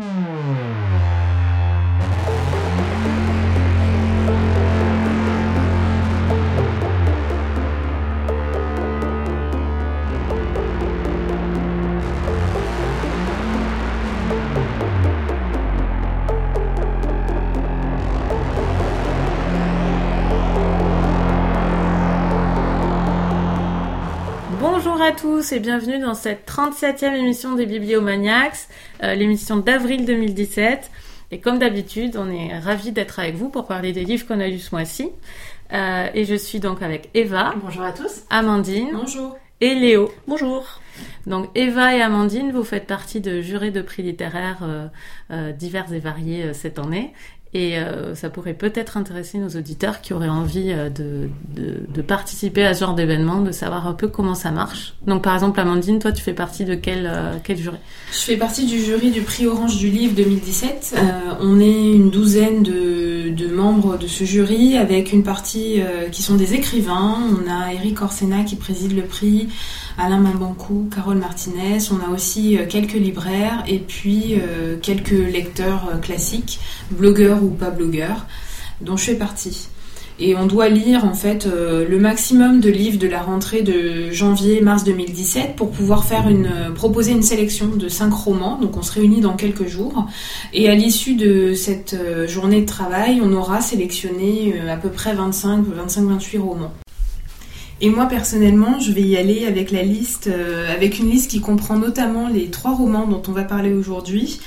Bonjour à tous et bienvenue dans cette 37e émission des Bibliomaniacs, euh, l'émission d'avril 2017. Et comme d'habitude, on est ravis d'être avec vous pour parler des livres qu'on a lus ce mois-ci. Euh, et je suis donc avec Eva. Bonjour à tous. Amandine. Bonjour. Et Léo. Bonjour. Donc Eva et Amandine, vous faites partie de jurés de prix littéraires euh, divers et variés cette année. Et euh, ça pourrait peut-être intéresser nos auditeurs qui auraient envie euh, de, de, de, participer à ce genre d'événement, de savoir un peu comment ça marche. Donc par exemple, Amandine, toi tu fais partie de quel, euh, quel jury? Je fais partie du jury du prix Orange du Livre 2017. on est une douzaine de, de, membres de ce jury avec une partie qui sont des écrivains. On a Eric Orsena qui préside le prix, Alain Mambancou, Carole Martinez. On a aussi quelques libraires et puis quelques lecteurs classiques, blogueurs ou pas blogueur, dont je fais partie. Et on doit lire en fait euh, le maximum de livres de la rentrée de janvier-mars 2017 pour pouvoir faire une euh, proposer une sélection de cinq romans. Donc on se réunit dans quelques jours et à l'issue de cette euh, journée de travail, on aura sélectionné à peu près 25 25-28 romans. Et moi personnellement, je vais y aller avec la liste, avec une liste qui comprend notamment les trois romans dont on va parler aujourd'hui,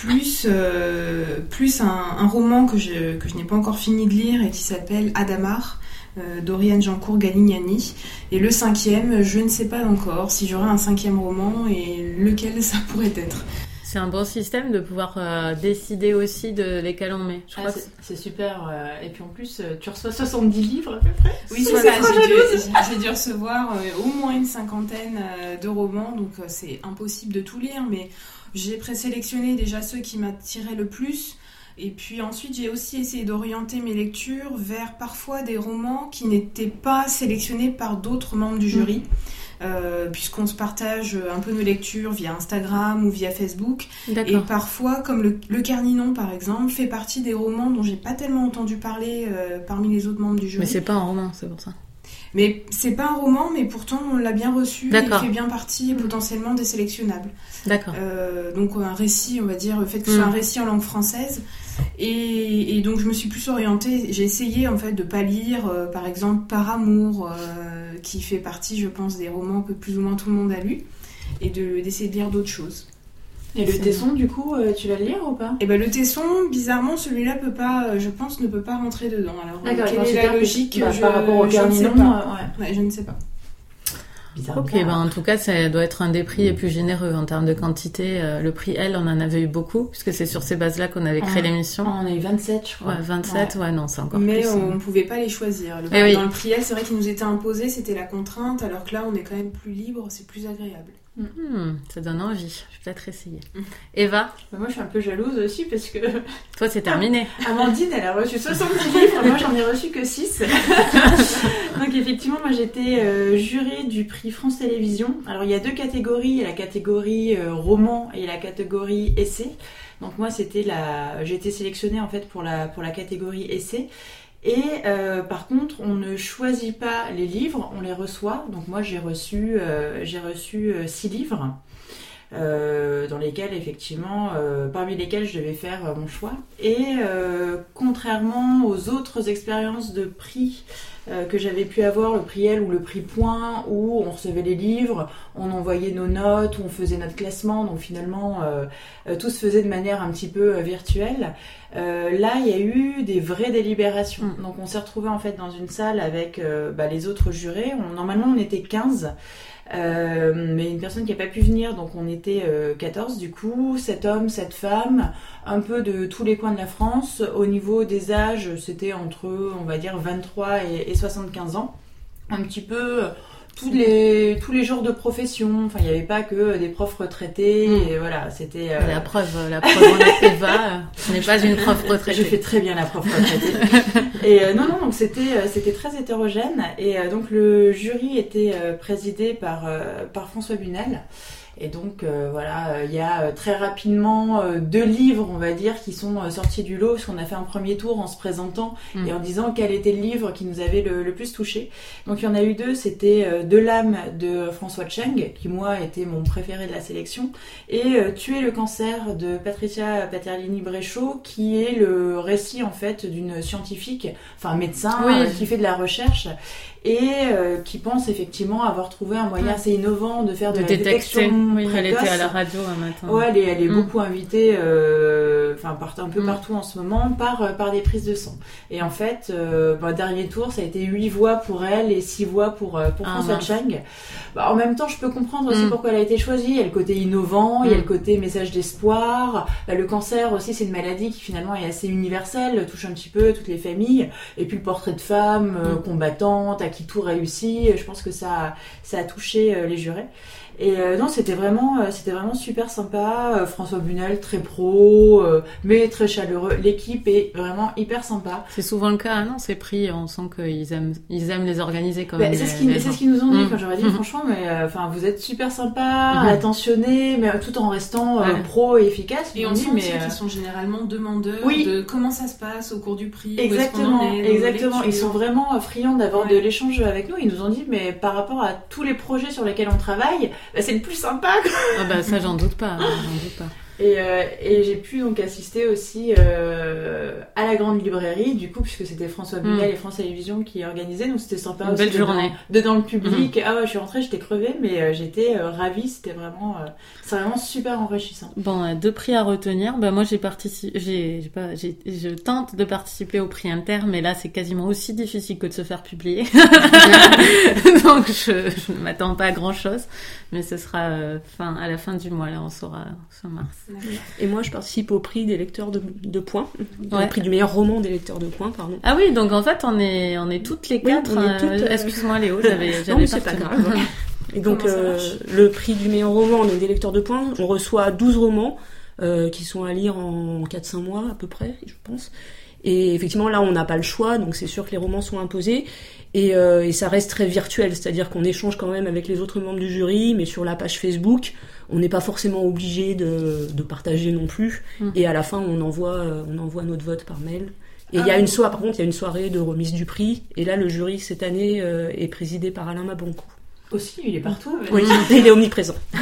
plus, euh, plus un, roman que je, que je n'ai pas encore fini de lire et qui s'appelle Adamar euh, d'Oriane Jancourt Galignani. Et le cinquième, je ne sais pas encore si j'aurai un cinquième roman et lequel ça pourrait être. C'est un bon système de pouvoir euh, décider aussi de lesquels on met. Ah, c'est super. et puis en plus, tu reçois 70 livres à peu près. Oui, c'est ça. J'ai dû, dû, recevoir au moins une cinquantaine de romans, donc c'est impossible de tout lire. Mais j'ai présélectionné déjà ceux qui m'attiraient le plus. Et puis ensuite, j'ai aussi essayé d'orienter mes lectures vers parfois des romans qui n'étaient pas sélectionnés par d'autres membres du jury. Mm. Euh, puisqu'on se partage un peu nos lectures via Instagram ou via Facebook. Et parfois, comme le, le, Carninon par exemple, fait partie des romans dont j'ai pas tellement entendu parler euh, parmi les autres membres du jury. Mais c'est pas un roman, c'est pour ça. Mais c'est pas un roman, mais pourtant on l'a bien reçu. Il fait bien partie mm. potentiellement des sélectionnables. D'accord. Euh, donc un récit, on va dire, fait que ce soit un mm. récit en langue française. Et, donc je me suis plus orientée. J'ai essayé en fait de pas lire, euh, par exemple, Par amour, euh, qui fait partie, je pense, des romans que plus ou moins tout le monde a lu, et d'essayer de lire d'autres choses. Et le tesson, du coup, euh, tu vas le lire ou pas Eh ben le tesson, bizarrement, celui-là peut pas, euh, je pense, ne peut pas rentrer dedans. Alors, quelle est la logique bah, par rapport au je ne sais pas. Ouais. je ne sais pas. Bizarre, ok, ben en tout cas, ça doit être un des prix les plus généreux en termes de quantité. Euh, le prix L, on en avait eu beaucoup, puisque c'est sur ces bases-là qu'on avait créé l'émission. On a eu 27, je crois. Ouais, 27, ouais, non, c'est encore Mais plus. Mais on ne pouvait pas les choisir. Le, eh dans le prix L, c'est vrai qu'il nous était imposé, c'était la contrainte, alors que là, on est quand même plus libre, c'est plus agréable. Hmm, ça donne envie. Je vais peut-être essayer. Hmm. Eva bah, Moi, je suis un peu jalouse aussi parce que. Toi, c'est terminé. Amandine, elle a reçu 70 livres. moi, j'en ai reçu que 6. Donc, effectivement, moi, j'étais euh, jurée du prix France Télévisions. Alors, il y a deux catégories. Il y a la catégorie euh, roman et la catégorie essai. Donc, moi, c'était la. J'ai été sélectionnée en fait pour la, pour la catégorie essai. Et euh, par contre, on ne choisit pas les livres, on les reçoit. Donc moi, j'ai reçu, euh, j'ai reçu euh, six livres. Dans lesquels effectivement, parmi lesquels je devais faire mon choix. Et contrairement aux autres expériences de prix que j'avais pu avoir, le prix L ou le prix Point, où on recevait les livres, on envoyait nos notes, on faisait notre classement, donc finalement tout se faisait de manière un petit peu virtuelle. Euh, là, il y a eu des vraies délibérations. Mm. Donc, on s'est retrouvé en fait dans une salle avec euh, bah, les autres jurés. normalement, on était 15. Euh, mais une personne qui n'a pas pu venir, donc on était 14 du coup, 7 hommes, 7 femmes, un peu de tous les coins de la France. Au niveau des âges, c'était entre, on va dire, 23 et, et 75 ans. Un petit peu tous les tous les genres de professions. Enfin, il n'y avait pas que des profs retraités. Hmm. Et voilà, c'était euh, la preuve. La preuve en Eva, ce n'est pas une prof retraitée. Je fais très bien la prof retraitée. et euh, non, non, donc c'était euh, c'était très hétérogène. Et donc le jury était présidé par par François Bunel. Et donc voilà, il y a très rapidement deux livres, on va dire, qui sont sortis du lot, parce qu'on a fait un premier tour en se présentant mm. et en disant quel était le livre qui nous avait le, plus touché. Donc il y en a eu deux, c'était De l'âme de François Cheng, qui moi était mon préféré de la sélection, et Tuer le cancer de Patricia Paterlini-Bréchaud, qui est le récit en fait d'une scientifique, enfin médecin, qui fait de la recherche et euh, qui pense effectivement avoir trouvé un moyen assez innovant de faire de, la détection oui, Elle était à la radio un matin. Ouais, elle est, elle est mm. beaucoup invitée, euh, enfin un peu mm. partout en ce moment par euh, par des prises de sang. Et en fait, euh, bah, dernier tour, ça a été huit voix pour elle et six voix pour pour ah, François Chang. Bah, en même temps, je peux comprendre aussi mm. pourquoi elle a été choisie. Il y a le côté innovant, il y a le côté message d'espoir. Bah, le cancer aussi, c'est une maladie qui finalement est assez universelle, touche un petit peu toutes les familles. Et puis le portrait de femme combattante qui tout réussit. Je pense que ça, ça a touché euh, les jurés. Et euh, non, c'était vraiment, euh, c'était vraiment super sympa. François Bunel, très pro, mais très chaleureux. L'équipe est vraiment hyper sympa. C'est souvent le cas, hein, non Ces prix, on sent qu'ils aiment, ils aiment les organiser comme bah, C'est ce qu'ils nous ont dit. Mmh. Quand j'aurais dit, mmh. franchement, mais enfin, vous êtes super sympa, mmh. attentionné, mais tout en restant pro et efficace. Et on dit, mais qu'ils sont généralement demandeurs de comment ça se passe au cours du prix. Exactement, exactement. Ils sont vraiment friands d'avoir de l'échange avec nous. Ils nous ont dit, mais par rapport à tous les projets sur lesquels on travaille, bah, c'est le plus sympa. Ah bah ça, j'en doute pas. J'en doute pas. Et, euh, et j'ai pu donc assister aussi euh, à la grande librairie, du coup, puisque c'était François Bunel mm. et France Télévisions qui organisaient, donc c'était sympa Une belle journée. Dedans, le public. Mm. Ah ouais, je suis rentrée, j'étais crevée, mais euh, j'étais ravie, c'était vraiment, c'est vraiment super enrichissant. Bon, deux prix à retenir. Bah, moi, j'ai participé, j'ai, pas, j'ai, je tente de participer au prix inter, mais là, c'est quasiment aussi difficile que de se faire publier. donc, je, je ne m'attends pas à grand chose, mais ce sera fin, à la fin du mois, là, on saura, fin mars. Et moi, je participe au prix des lecteurs de, de points, au prix du meilleur roman des lecteurs de points, pardon. Ah oui, donc en fait, on est, on est toutes les quatre. Euh, euh, excuse-moi, Léo, j'avais, j'avais pas, pas grave. Et donc, euh, le prix du meilleur roman des lecteurs de points, on reçoit 12 romans qui sont à lire en 4-5 mois à peu près, je pense. Et effectivement, là, on n'a pas le choix, donc c'est sûr que les romans sont imposés. Et, euh, et ça reste très virtuel, c'est-à-dire qu'on échange quand même avec les autres membres du jury, mais sur la page Facebook, on n'est pas forcément obligé de, de, partager non plus. Mmh. Et à la fin, on envoie, euh, on envoie notre vote par mail. Et il y a ah. une soirée, par contre, il y a une soirée de remise du prix. Et là, le jury cette année euh, est présidé par Alain Mabonco. Aussi, il est partout. Oui, il est omniprésent.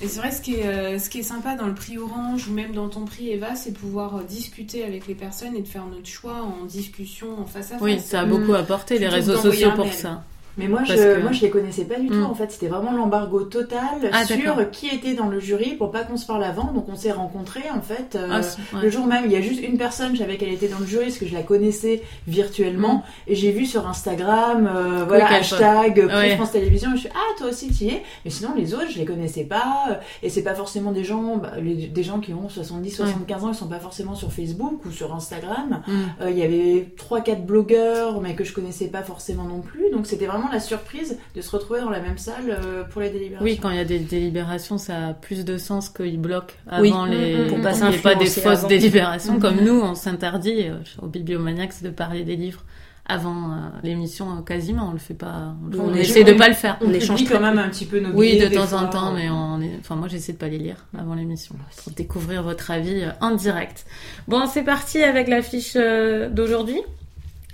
Et c'est vrai, ce qui, est, euh, ce qui est sympa dans le prix Orange ou même dans ton prix Eva, c'est pouvoir discuter avec les personnes et de faire notre choix en discussion, en face à face. Oui, ça a beaucoup apporté, les réseaux sociaux pour ça. Mais moi, je, moi, je les connaissais pas du tout. Hmm. En fait, c'était vraiment l'embargo total ah, sur qui était dans le jury pour pas qu'on se parle avant. Donc, on s'est rencontrés en fait euh, ah, le jour même. Il y a juste une personne, je savais qu'elle était dans le jury parce que je la connaissais virtuellement hmm. et j'ai vu sur Instagram, euh, voilà, hashtag prix France Télévisions. Et je suis ah toi aussi tu y es. Mais sinon, les autres, je les connaissais pas et c'est pas forcément des gens, bah, des gens qui ont 70, 75 ans, ils sont pas forcément sur Facebook ou sur Instagram. Euh, il y avait trois, quatre blogueurs, mais que je connaissais pas forcément non plus. Donc, c'était vraiment la surprise de se retrouver dans la même salle euh, pour les délibérations. Oui, quand il y a des délibérations, ça a plus de sens qu'ils bloquent avant les. Mm, mm, pour passer pas des fausses délibérations mm, comme nous, on s'interdit euh, au Bibliomaniacs de parler des livres avant euh, l'émission quasiment. On le fait pas on, essaie de pas le faire. on, échange quand même un petit peu nos oui de temps en temps mais on enfin moi j'essaie de pas les lire avant l'émission pour découvrir votre avis en direct. Bon c'est parti avec l'affiche d'aujourd'hui.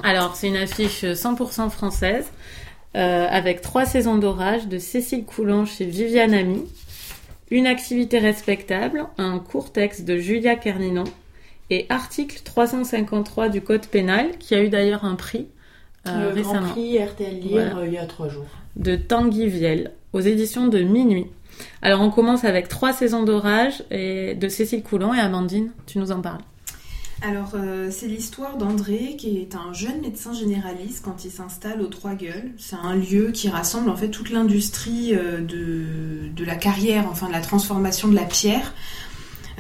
Alors c'est une affiche 100% française euh, avec trois saisons d'orage de Cécile Coulange chez Viviane Ami, une activité respectable, un court texte de Julia Kerninon et article 353 du Code pénal qui a eu d'ailleurs un prix euh, Le récemment. Grand prix RTL Lire il y a trois jours. De Tanguy Viel aux éditions de Minuit. Alors on commence avec trois saisons d'orage et de Cécile Coulange et Amandine, tu nous en parles. Alors, euh, c'est l'histoire d'André, qui est un jeune médecin généraliste quand il s'installe aux Trois Gueules. C'est un lieu qui rassemble en fait toute l'industrie euh, de, la carrière, enfin de la transformation de la pierre.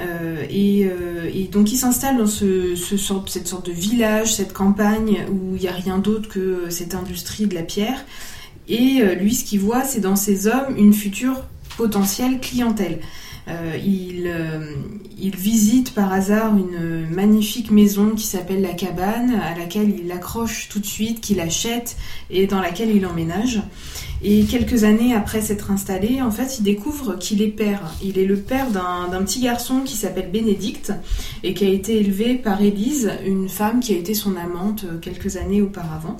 Euh, et, donc il s'installe dans ce, cette sorte de village, cette campagne où il n'y a rien d'autre que cette industrie de la pierre. Et lui, ce qu'il voit, c'est dans ces hommes une future potentielle clientèle. Il, il visite par hasard une magnifique maison qui s'appelle la cabane, à laquelle il accroche tout de suite, qu'il achète et dans laquelle il emménage. Et quelques années après s'être installé, en fait, il découvre qu'il est père. Il est le père d'un petit garçon qui s'appelle Bénédicte et qui a été élevé par Élise, une femme qui a été son amante quelques années auparavant.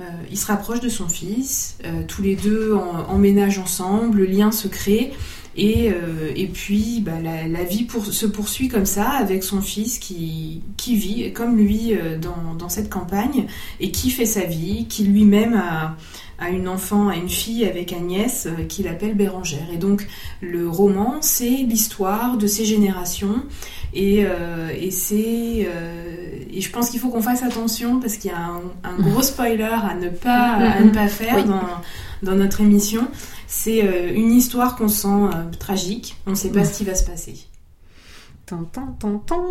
Euh, il se rapproche de son fils, euh, tous les deux emménagent ensemble, le lien se crée. Et, euh, et puis bah, la, vie pour, se poursuit comme ça avec son fils qui, qui vit comme lui dans, dans, cette campagne et qui fait sa vie, qui lui-même a, a, une enfant, a une fille avec Agnès qu'il appelle Bérangère. Et donc le roman, c'est l'histoire de ces générations et, euh, et c'est euh, et je pense qu'il faut qu'on fasse attention parce qu'il y a un, un, gros spoiler à ne pas à ne pas faire dans, dans notre émission. C'est euh, une histoire qu'on sent euh, tragique. On ne sait pas ce qui va se passer. Tant, tant, tant, tant.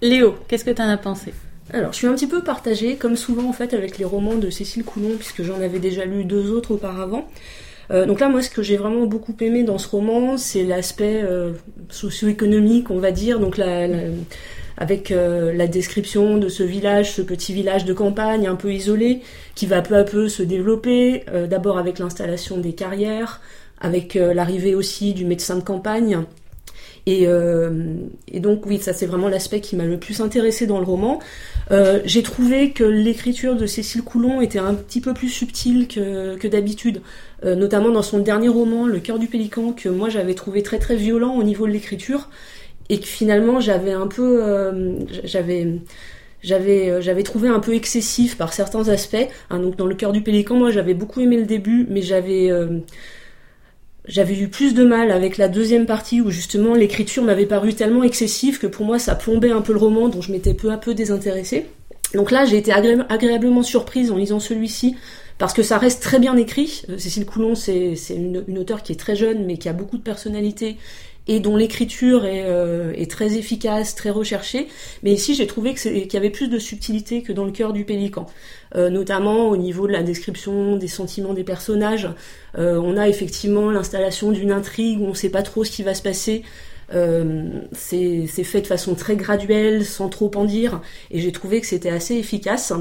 Léo, qu'est-ce que tu en as pensé? Alors, je suis un petit peu partagée, comme souvent en fait, avec les romans de Cécile Coulon, puisque j'en avais déjà lu deux autres auparavant. Euh, donc là, moi, ce que j'ai vraiment beaucoup aimé dans ce roman, c'est l'aspect euh, socio-économique, on va dire. Donc la, avec euh, la description de ce village, ce petit village de campagne un peu isolé, qui va peu à peu se développer. D'abord avec l'installation des carrières, avec l'arrivée aussi du médecin de campagne. Et, et, donc oui, ça c'est vraiment l'aspect qui m'a le plus intéressé dans le roman. Euh, j'ai trouvé que l'écriture de Cécile Coulon était un petit peu plus subtile que, que d'habitude, euh, notamment dans son dernier roman, Le cœur du pélican, que moi j'avais trouvé très très violent au niveau de l'écriture, et que finalement j'avais un peu, euh, j'avais j'avais j'avais trouvé un peu excessif par certains aspects. Hein, donc dans Le cœur du pélican, moi j'avais beaucoup aimé le début, mais j'avais j'avais eu plus de mal avec la deuxième partie où justement l'écriture m'avait paru tellement excessive que pour moi ça plombait un peu le roman dont je m'étais peu à peu désintéressée. Donc là j'ai été agréablement surprise en lisant celui-ci parce que ça reste très bien écrit. Euh, Cécile Coulon c'est une auteure qui est très jeune mais qui a beaucoup de personnalité et dont l'écriture est, euh, est, très efficace, très recherchée. Mais ici, j'ai trouvé qu'il y avait plus de subtilité que dans le cœur du pélican, euh, notamment au niveau de la description des sentiments des personnages. Euh, on a effectivement l'installation d'une intrigue où on ne sait pas trop ce qui va se passer. c'est fait de façon très graduelle, sans trop en dire, et j'ai trouvé que c'était assez efficace.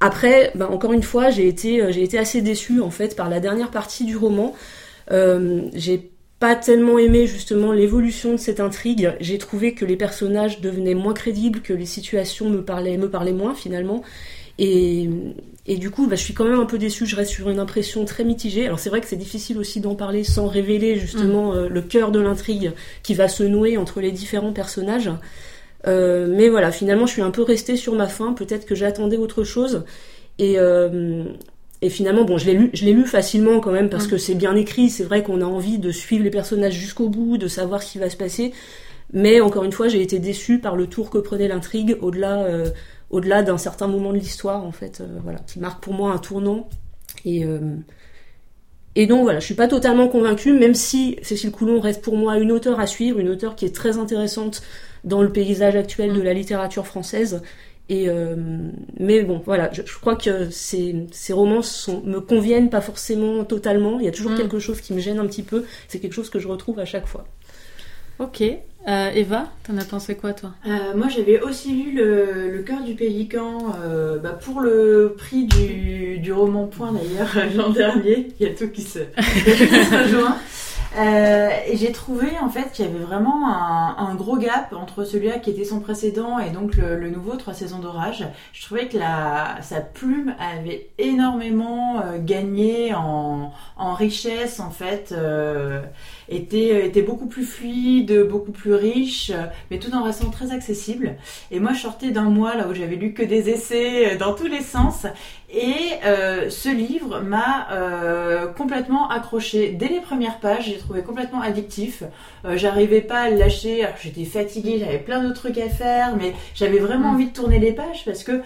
Après, ben, encore une fois, j'ai été, assez déçue en fait par la dernière partie du roman. Pas tellement aimé justement l'évolution de cette intrigue. J'ai trouvé que les personnages devenaient moins crédibles, que les situations me parlaient, me parlaient moins finalement. Et, et du coup, bah, je suis quand même un peu déçue. Je reste sur une impression très mitigée. Alors c'est vrai que c'est difficile aussi d'en parler sans révéler justement mm. euh, le cœur de l'intrigue qui va se nouer entre les différents personnages. Euh, mais voilà, finalement, je suis un peu restée sur ma faim. Peut-être que j'attendais autre chose. Et, euh, et finalement, bon, je l'ai lu, je l'ai lu facilement quand même parce mm. que c'est bien écrit. C'est vrai qu'on a envie de suivre les personnages jusqu'au bout, de savoir ce qui va se passer. Mais encore une fois, j'ai été déçue par le tour que prenait l'intrigue au-delà, euh, au-delà d'un certain moment de l'histoire en fait, euh, voilà, qui marque pour moi un tournant. Et euh, et donc voilà, je suis pas totalement convaincue, même si Cécile Coulon reste pour moi une auteure à suivre, une auteure qui est très intéressante dans le paysage actuel de mm. la littérature française et euh, mais bon, voilà, je, crois que ces, ces romans sont, me conviennent pas forcément totalement. Il y a toujours mm. quelque chose qui me gêne un petit peu. C'est quelque chose que je retrouve à chaque fois. Ok. Euh, Eva, t'en as pensé quoi toi? Euh, Moi j'avais aussi lu Le, le cœur du pélican euh, bah, pour le prix du, du roman point d'ailleurs l'an dernier. Il y a tout qui se, qui se rejoint. Euh, et j'ai trouvé en fait qu'il y avait vraiment un, gros gap entre celui-là qui était son précédent et donc le, nouveau Trois saisons d'orage. Je trouvais que la, sa plume avait énormément euh, gagné en, en, richesse en fait, euh, était, était beaucoup plus fluide, beaucoup plus riche, mais tout en restant très accessible. Et moi je sortais d'un mois là où j'avais lu que des essais dans tous les sens et euh, ce livre m'a euh, complètement accroché dès les premières pages. J'ai trouvé complètement addictif. Euh, j'arrivais pas à le lâcher. J'étais fatiguée, j'avais plein d'autres trucs à faire, mais j'avais vraiment mm. envie de tourner les pages parce que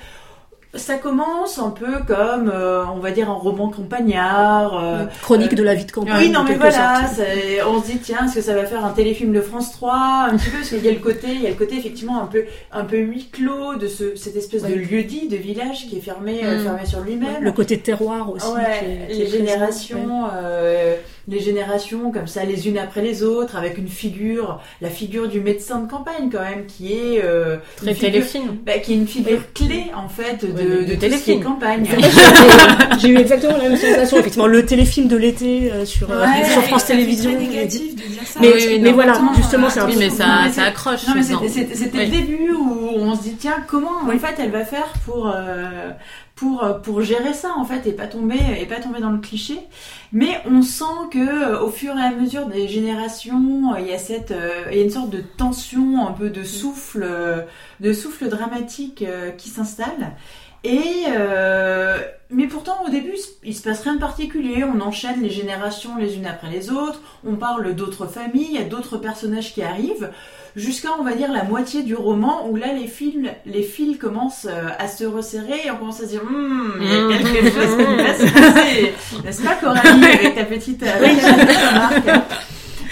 ça commence un peu comme, euh, on va dire, un roman campagnard. Euh, Chronique de la vie de campagne. Oui, non, mais voilà, on se dit, tiens, est-ce que ça va faire un téléfilm de France 3 Un petit peu, parce qu'il y a le côté, il y a le côté effectivement un peu, un peu huis clos de ce, cette espèce de lieu-dit, de village qui est fermé, euh, mm. fermé sur lui-même. Le côté terroir aussi. Ouais, les générations. Les générations comme ça, les unes après les autres, avec une figure, la figure du médecin de campagne quand même, qui est euh, très téléfilm, bah, qui est une figure clé en fait de, de, téléfilm campagne. J'ai eu exactement la même sensation. Effectivement, le téléfilm de l'été euh, sur, euh, sur France Télévisions. Mais, oui, mais voilà, justement, c'est un oui, mais ça, ça accroche. C'était le début où on se dit tiens comment en fait elle va faire pour pour pour gérer ça en fait et pas tomber et pas tomber dans le cliché. Mais on sent que euh, au fur et à mesure des générations euh, il y a cette euh, il y a une sorte de tension un peu de souffle de souffle dramatique qui s'installe. Et mais pourtant au début il se passe rien de particulier. On enchaîne les générations les unes après les autres. On parle d'autres familles. Il y a d'autres personnages qui arrivent jusqu'à on va dire la moitié du roman où là les films, les fils commencent euh, à se resserrer et on commence à se dire hmm, il y a hmm. quelque chose qui va se passer, n'est-ce pas Coralie avec ta petite avec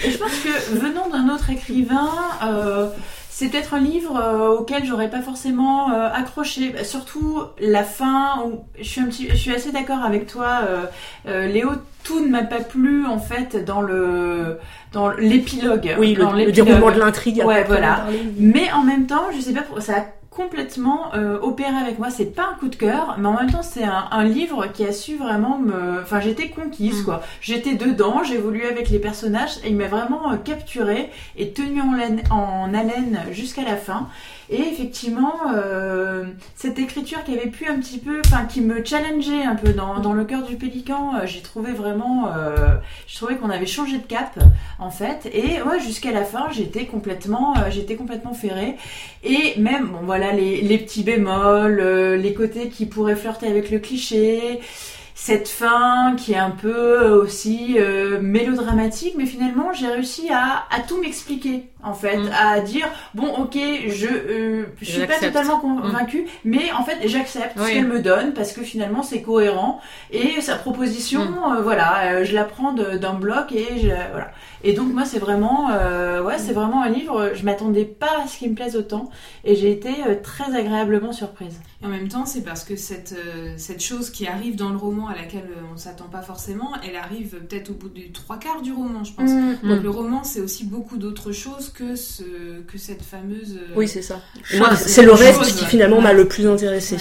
Et je pense que venant d'un autre écrivain, euh, c'est peut-être un livre euh, auquel j'aurais pas forcément euh, accroché. Bah, surtout la fin. Où je suis un petit, je suis assez d'accord avec toi, euh, Léo. Tout ne m'a pas plu en fait dans le dans l'épilogue. Oui, le, déroulement de l'intrigue. Ouais, voilà. Mais en même temps, je sais pas, ça a complètement euh, opéré avec moi. C'est pas un coup de cœur, mais en même temps c'est un, livre qui a su vraiment me. Enfin, j'étais conquise mm. quoi. J'étais dedans, évolué avec les personnages et il m'a vraiment euh, capturé et tenu en, en haleine jusqu'à la fin. Et effectivement, euh, cette écriture qui avait pu un petit peu, enfin qui me challengeait un peu dans, dans le cœur du pélican, euh, j'ai trouvé vraiment, euh, je trouvais qu'on avait changé de cap en fait. Et ouais, jusqu'à la fin, j'étais complètement, euh, j'étais complètement ferrée. Et même, bon voilà, les, les petits bémols, les côtés qui pourraient flirter avec le cliché cette fin qui est un peu aussi mélodramatique, mais finalement j'ai réussi à, à tout m'expliquer en fait, mm. à dire bon ok je euh, je suis pas totalement convaincue, mm. mais en fait j'accepte ce qu'elle me donne parce que finalement c'est cohérent et sa proposition mm. euh, voilà euh, je la prends d'un bloc et je, voilà et donc moi c'est vraiment ouais c'est vraiment un livre je m'attendais pas à ce qu'il me plaise autant et j'ai été très agréablement surprise. Et en même temps c'est parce que cette cette chose qui arrive dans le roman à laquelle on s'attend pas forcément, elle arrive peut-être au bout du trois quarts du roman je pense. Donc le roman c'est aussi beaucoup d'autres choses que, ce, que cette fameuse. Euh, oui, c'est ça. c'est le reste qui finalement m'a le plus intéressé.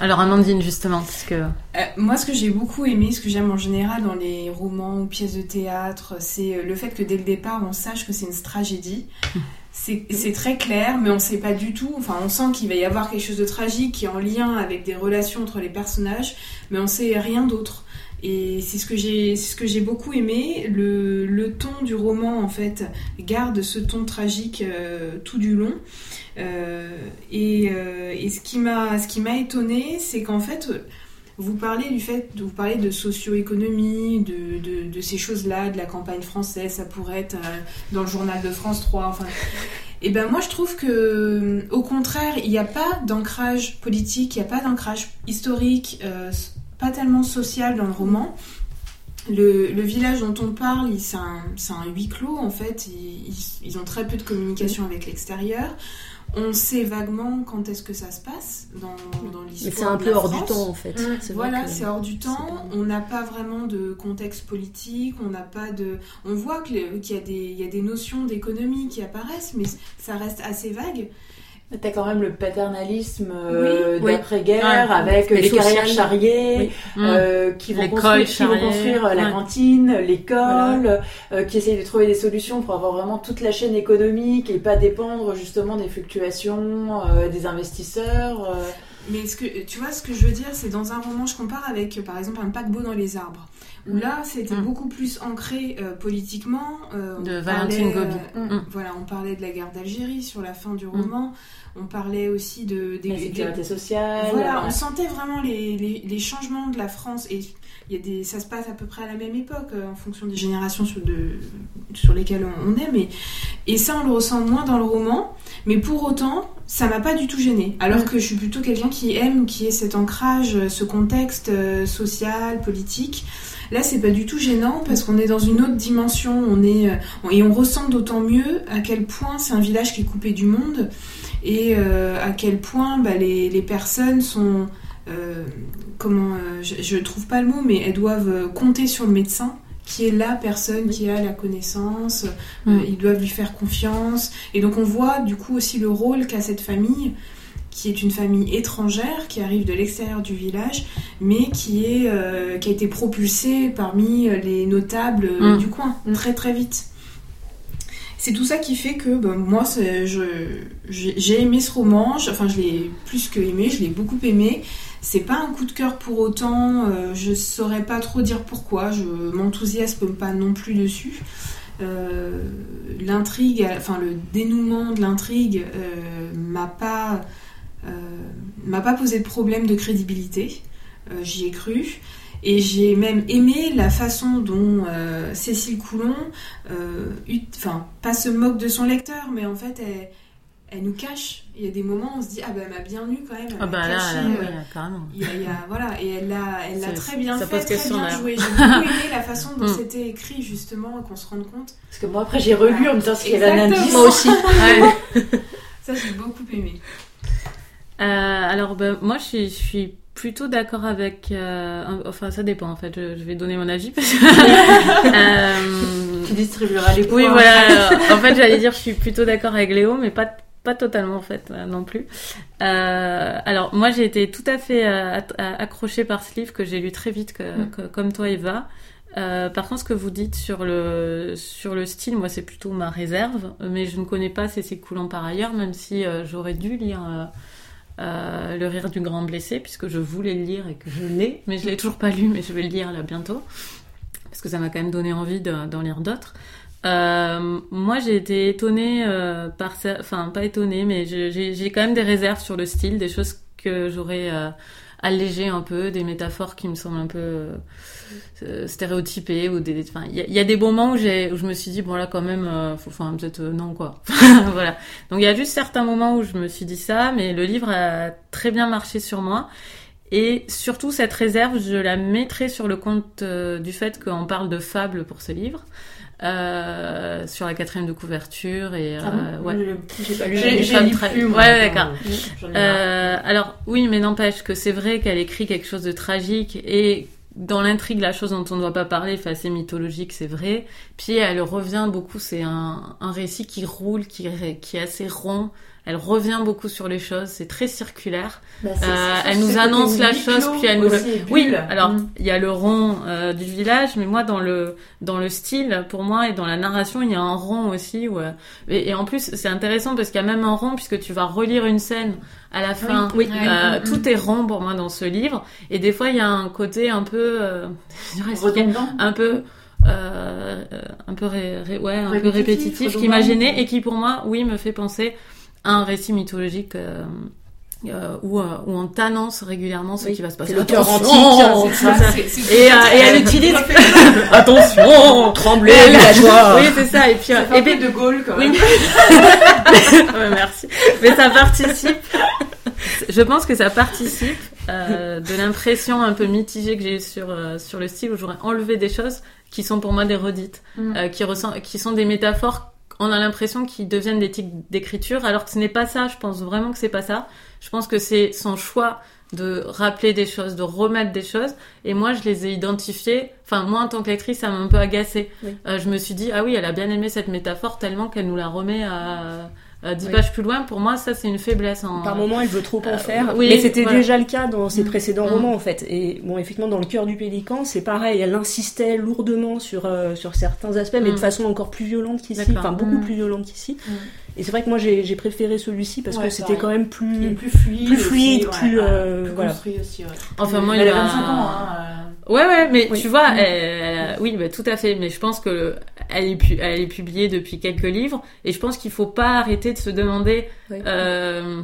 Alors Amandine justement, parce que euh, moi ce que j'ai beaucoup aimé, ce que j'aime en général dans les romans ou pièces de théâtre, c'est euh, le fait que dès le départ on sache que c'est une tragédie. C'est très clair, mais on sait pas du tout. Enfin, on sent qu'il va y avoir quelque chose de tragique qui est en lien avec des relations entre les personnages, mais on sait rien d'autre. Et c'est ce que j'ai, ce que j'ai beaucoup aimé. Le, ton du roman en fait garde ce ton tragique euh, tout du long. Euh, et, euh, et, ce qui m'a, ce qui m'a étonné, c'est qu'en fait vous parlez du fait, vous parlez de socio-économie, de, ces choses-là, de la campagne française, ça pourrait être dans le journal de France 3, enfin. Et ben moi je trouve que au contraire, il n'y a pas d'ancrage politique, il n'y a pas d'ancrage historique, pas tellement social dans le roman. Le, le, village dont on parle, c'est un, un, huis clos en fait. Ils, ils, ont très peu de communication avec l'extérieur. On sait vaguement quand est-ce que ça se passe dans, dans l'histoire. Mais c'est un peu hors du temps en fait. Mmh. Voilà, c'est hors du temps. On n'a pas vraiment de contexte politique. On n'a pas de. On voit qu'il y a des notions d'économie qui apparaissent, mais ça reste assez vague. T'as quand même le paternalisme euh, d'après-guerre avec les carrières charriées euh, qui, vont construire, qui, vont construire, euh, la cantine, l'école, euh, qui essayent de trouver des solutions pour avoir vraiment toute la chaîne économique et pas dépendre justement des fluctuations euh, des investisseurs. Mais ce que tu vois, ce que je veux dire, c'est dans un roman, je compare avec par exemple un paquebot dans les arbres où là c'était mm. beaucoup plus ancré politiquement. Euh, de Valentine Gobi. Voilà, on parlait de la guerre d'Algérie sur la fin du mm. roman. On parlait aussi de des, la sécurité sociale. Voilà, on sentait vraiment les, les, changements de la France et y a des, ça se passe à peu près à la même époque euh, en fonction des générations sur, de, sur lesquelles on, est. Mais, et ça, on le ressent moins dans le roman. Mais pour autant, ça m'a pas du tout gêné. Alors que je suis plutôt quelqu'un qui aime, qui ait cet ancrage, ce contexte euh, social, politique. Là, c'est pas du tout gênant parce qu'on est dans une autre dimension. On est euh, et on ressent d'autant mieux à quel point c'est un village qui est coupé du monde et euh, à quel point bah, les, les, personnes sont euh, comment euh, je, ne trouve pas le mot mais elles doivent compter sur le médecin qui est la personne qui a la connaissance, euh, ils doivent lui faire confiance. Et donc on voit du coup aussi le rôle qu'a cette famille, qui est une famille étrangère, qui arrive de l'extérieur du village, mais qui, est, euh, qui a été propulsée parmi les notables euh, Mm. du coin, Mm. très très vite. C'est tout ça qui fait que ben, moi, j'ai aimé ce roman, enfin je l'ai plus que aimé, je l'ai beaucoup aimé. C'est pas un coup de cœur pour autant, euh, je saurais pas trop dire pourquoi, je m'enthousiasme pas non plus dessus. Euh, l'intrigue, enfin le dénouement de l'intrigue euh, m'a pas euh, m'a pas posé de problème de crédibilité. Euh, J'y ai cru. Et j'ai même aimé la façon dont euh, Cécile Coulon, euh, enfin, pas se moque de son lecteur, mais en fait, elle, elle nous cache. Il y a des moments où on se dit, ah ben, elle m'a bien lu quand même. Elle Ah a bah là, caché, là, euh, oui, carrément. il y a- il y a- voilà, et elle l'a, elle très bien ça fait, très question, bien joué. J'ai beaucoup aimé la façon dont Mm. c'était écrit justement, qu'on se rende compte. Parce que moi, après, j'ai relu en me disant ce Exactement. indice. Moi aussi. Ouais. Ça, j'ai beaucoup aimé. Euh, alors, ben, moi, je suis, je suis plutôt d'accord avec. euh, enfin, ça dépend en fait. Je, je vais donner mon avis. Parce que, euh, Tu distribueras les points. oui, voilà. en fait, j'allais dire, je suis plutôt d'accord avec Léo, mais pas pas totalement en fait euh, non plus. Euh, alors, moi, j'ai été tout à fait accrochée par ce livre que j'ai lu très vite, que, Mm. que- comme toi, Eva. Par contre, ce que vous dites sur le sur le style, moi, c'est plutôt ma réserve. Mais je ne connais pas Cécile Coulant par ailleurs, même si j'aurais dû lire. Euh, le rire du grand blessé, puisque je voulais le lire et que je l'ai, mais je l'ai toujours pas lu, mais je vais le lire là bientôt, parce que ça m'a quand même donné envie de- d'en lire d'autres. Euh, moi, j'ai été étonnée euh, par ça, enfin pas étonnée, mais j'ai quand même des réserves sur le style, des choses que j'aurais euh, allégées un peu, des métaphores qui me semblent un peu euh, stéréotypées ou des, enfin, il y, a- des moments où j'ai, où je me suis dit bon là quand même, euh, faut, enfin peut-être euh, non quoi, voilà. Donc il y a juste certains moments où je me suis dit ça, mais le livre a très bien marché sur moi. Et surtout, cette réserve, je la mettrai sur le compte euh, du fait qu'on parle de fables pour ce livre, euh, sur la quatrième de couverture. Et, euh, Ah bon ouais. J'ai pas lu. J'ai- très-. Ouais, Ouais, d'accord. Euh, alors oui, mais n'empêche que c'est vrai qu'elle écrit quelque chose de tragique et dans l'intrigue, la chose dont on ne doit pas parler, enfin, c'est mythologique, c'est vrai. Puis elle revient beaucoup, c'est un, un récit qui roule, qui, qui est assez rond. Elle revient beaucoup sur les choses, c'est très circulaire. Bah, Euh, elle nous annonce la chose, puis elle nous Oui, alors Mm. il y a le rond euh, du village, mais moi dans le dans le style, pour moi et dans la narration, il y a un rond aussi. Euh, et, et en plus, c'est intéressant parce qu'il y a même un rond puisque tu vas relire une scène à la fin. Oui. Euh, Mm, tout est rond pour moi dans ce livre, et des fois il y a un côté un peu, redondant. un peu. Un peu ré- ré- ouais un peu Répétitif, qui m'a gêné et qui pour moi oui me fait penser un récit mythologique euh, euh, où, euh, où on t'annonce régulièrement ce Oui, qui va se passer c'est l'auteur Attention antique, C'est ça, ça. c'est- c'est- et, euh, et elle utilise attention Et elle- villageois. oui c'est ça et puis euh, Ça fait et puis de Gaulle quand oui. Ouais, merci mais ça participe je pense que ça participe euh, de l'impression un peu mitigée que j'ai eue sur euh, sur le style où j'aurais enlevé des choses qui sont pour moi des redites Mm. euh, qui ressent qui sont des métaphores on a l'impression qu'ils deviennent des tics d'écriture alors que ce n'est pas ça je pense vraiment que c'est pas ça je pense que c'est son choix de rappeler des choses, de remettre des choses. Et moi, je les ai identifiées. Enfin, moi, en tant que lectrice, ça m'a un peu agacée. Oui. Euh, je me suis dit, ah oui, elle a bien aimé cette métaphore tellement qu'elle nous la remet à, à 10 Oui. pages plus loin. Pour moi, ça, c'est une faiblesse. En... Par moment, elle veut trop en Euh, faire. oui, mais c'était voilà. déjà le cas dans ses Mm. précédents Mm. romans, en fait. Et bon, effectivement, dans Le cœur du pélican, c'est pareil. Elle insistait lourdement sur, euh, sur certains aspects, mais Mm. de façon encore plus violente qu'ici. Enfin, beaucoup Mm. plus violente qu'ici. Mm. Et c'est vrai que moi, j'ai j'ai préféré celui-ci parce Ouais, que c'était quand même plus. plus fluide. Plus fluide, aussi, plus, ouais, euh, plus voilà. construit aussi, ouais. Enfin, moi, il a a 25 ans, hein. euh, Ouais, ouais, mais Oui. tu vois, Mm. elle- elle- oui, bah, tout à fait. Mais je pense que elle est, pu- elle est publiée depuis quelques livres, et je pense qu'il faut pas arrêter de se demander. Oui. Euh,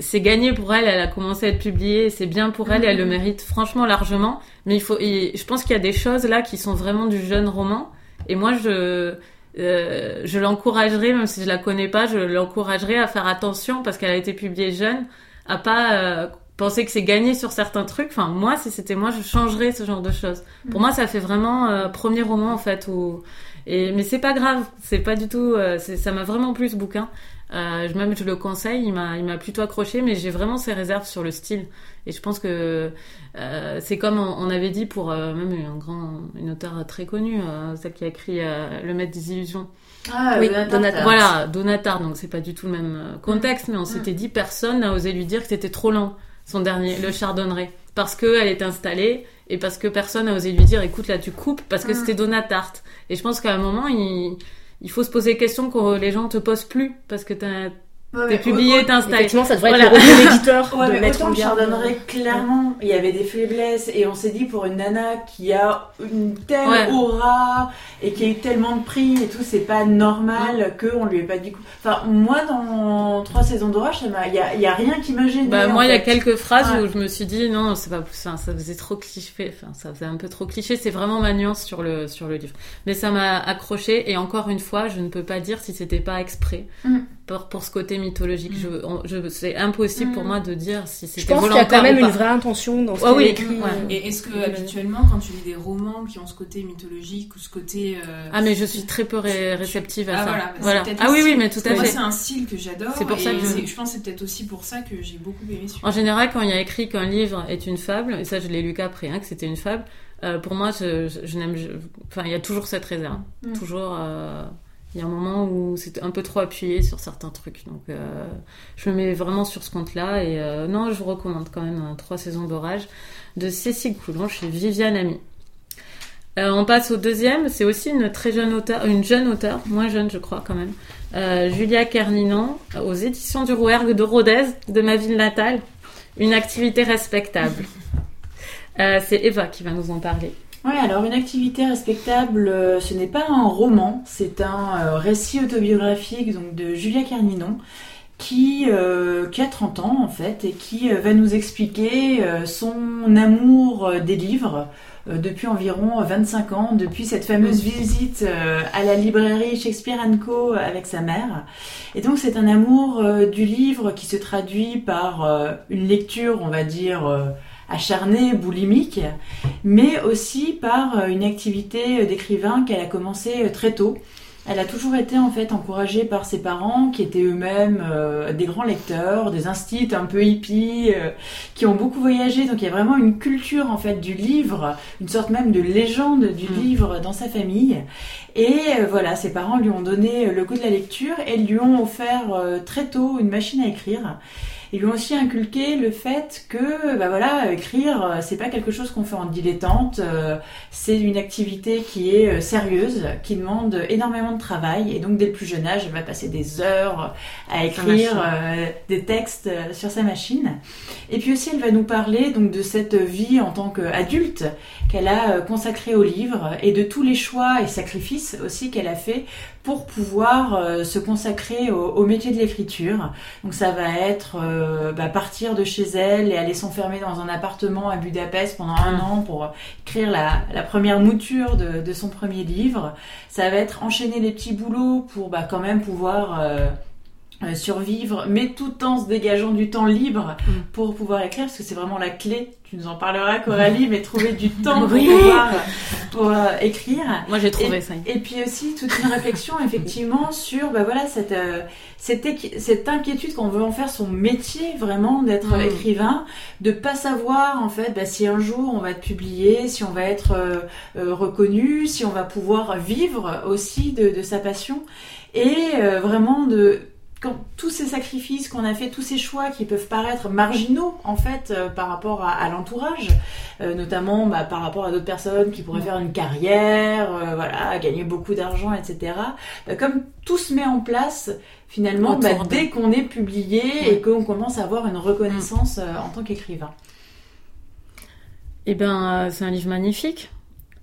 c'est gagné pour elle, elle a commencé à être publiée, c'est bien pour elle, et elle le mérite franchement largement. Mais il faut, et je pense qu'il y a des choses là qui sont vraiment du jeune roman, et moi je, euh, je l'encouragerais, même si je la connais pas, je l'encouragerais à faire attention parce qu'elle a été publiée jeune, à pas euh, penser que c'est gagné sur certains trucs. Enfin, moi, si c'était moi, je changerais ce genre de choses. Pour moi, ça fait vraiment euh, premier roman en fait où Et mais c'est pas grave, c'est pas du tout. Euh, ça m'a vraiment plu ce bouquin. Euh, même je le conseille, il m'a il m'a plutôt accroché, mais j'ai vraiment ces réserves sur le style. Et je pense que euh, c'est comme on, avait dit pour euh, même un grand une auteure très connue, euh, celle qui a écrit Le Maître des illusions. Ah oui, Donatard. Voilà, Donatard. Donc c'est pas du tout le même contexte, mais on s'était dit personne n'a osé lui dire que c'était trop lent son dernier, le Chardonneret, parce que elle est installée et parce que personne n'a osé lui dire écoute là tu coupes parce que c'était Donatart. Et je pense qu'à un moment il il faut se poser des questions que les gens te posent plus parce que t'as T'es publié, t'es installé. Effectivement, ça devrait être le l'éditeur ouais, de mettre en Chardonneret, clairement, il y avait des faiblesses et on s'est dit pour une nana qui a une telle aura et qui a eu tellement de prix et tout, c'est pas normal que qu'on lui ait pas dit coup. Enfin, moi, dans trois saisons d'orage, il y a, y a rien qui m'a gêné. Bah, moi, il y a quelques phrases où je me suis dit non, c'est pas, ça faisait trop cliché, enfin, ça faisait un peu trop cliché. C'est vraiment ma nuance sur le, sur le livre. Mais ça m'a accroché et encore une fois, je ne peux pas dire si c'était pas exprès. Mm pour, ce côté mythologique. Mm. Je, c'est impossible pour mm. moi de dire si c'était volontaire. Je pense qu'il y a quand même une vraie intention dans ce oh, oui. écrit. Et est-ce que habituellement, quand tu lis des romans qui ont ce côté mythologique ou ce côté euh, ah mais je suis très peu réceptive à ah, ça. Voilà, voilà. Ah oui oui mais tout à fait. c'est un style que j'adore. C'est pour ça que je... je pense c'est peut-être aussi pour ça que j'ai beaucoup aimé. En général, quand il y a écrit qu'un livre est une fable, et ça je l'ai lu qu'après, hein, que c'était une fable. Euh, pour moi, je, je, n'aime, enfin, il y a toujours cette réserve, mm. toujours. Euh, il y a un moment où c'est un peu trop appuyé sur certains trucs. Donc, euh, je me mets vraiment sur ce compte-là. Et euh, non, je vous recommande quand même Trois saisons d'orage de Cécile Coulon chez Viviane Ami. Euh, on passe au deuxième. C'est aussi une très jeune auteure, une jeune auteure, moins jeune, je crois quand même. Julia Kerninon, aux éditions du Rouergue de Rodez, de ma ville natale. Une activité respectable. c'est Eva qui va nous en parler. Oui, alors une activité respectable, euh, ce n'est pas un roman, c'est un euh, récit autobiographique donc de Julia Carninon qui, euh, qui a 30 ans en fait et qui va nous expliquer son amour des livres depuis environ 25 ans, depuis cette fameuse visite à la librairie Shakespeare Co avec sa mère. Et donc c'est un amour du livre qui se traduit par une lecture, on va dire, acharnée, boulimique, mais aussi par euh, une activité d'écrivain qu'elle a commencé euh, très tôt. Elle a toujours été en fait encouragée par ses parents qui étaient eux-mêmes euh, des grands lecteurs, des instits un peu hippies, qui ont beaucoup voyagé. Donc il y a vraiment une culture en fait du livre, une sorte même de légende du mm. livre dans sa famille. Et voilà, ses parents lui ont donné le goût de la lecture et lui ont offert très tôt une machine à écrire. Ils lui ont aussi inculqué le fait que, bah voilà, écrire, euh, c'est pas quelque chose qu'on fait en dilettante. Euh, c'est une activité qui est euh, sérieuse, qui demande énormément de travail. Et donc, dès le plus jeune âge, elle va passer des heures à écrire des textes sur sa machine. Et puis aussi, elle va nous parler donc de cette vie en tant qu'adulte qu'elle a consacrée au livre et de tous les choix et sacrifices aussi qu'elle a fait pour pouvoir euh, se consacrer au, métier de l'écriture. Donc ça va être euh, bah, partir de chez elle et aller s'enfermer dans un appartement à Budapest pendant un mm. an pour écrire la, première mouture de, son premier livre. Ça va être enchaîner les petits boulots pour bah, quand même pouvoir... Euh, survivre, mais tout en se dégageant du temps libre mm. pour pouvoir écrire, parce que c'est vraiment la clé tu nous en parleras Coralie, mais trouver du temps pour pouvoir pour, euh, écrire. Moi j'ai trouvé ça. Et puis aussi toute une réflexion effectivement sur bah voilà cette euh, cette, cette inquiétude qu'on veut en faire son métier vraiment d'être mm. écrivain, de pas savoir en fait bah, si un jour on va être publié, si on va être euh, reconnu, si on va pouvoir vivre aussi de, de sa passion et vraiment de quand tous ces sacrifices qu'on a fait, tous ces choix qui peuvent paraître marginaux en fait euh, par rapport à, l'entourage, euh, notamment bah, par rapport à d'autres personnes qui pourraient faire une carrière, euh, voilà, gagner beaucoup d'argent, etc. Bah, comme tout se met en place finalement bah, dès qu'on est publié et qu'on commence à avoir une reconnaissance en tant qu'écrivain. Eh ben, c'est un livre magnifique,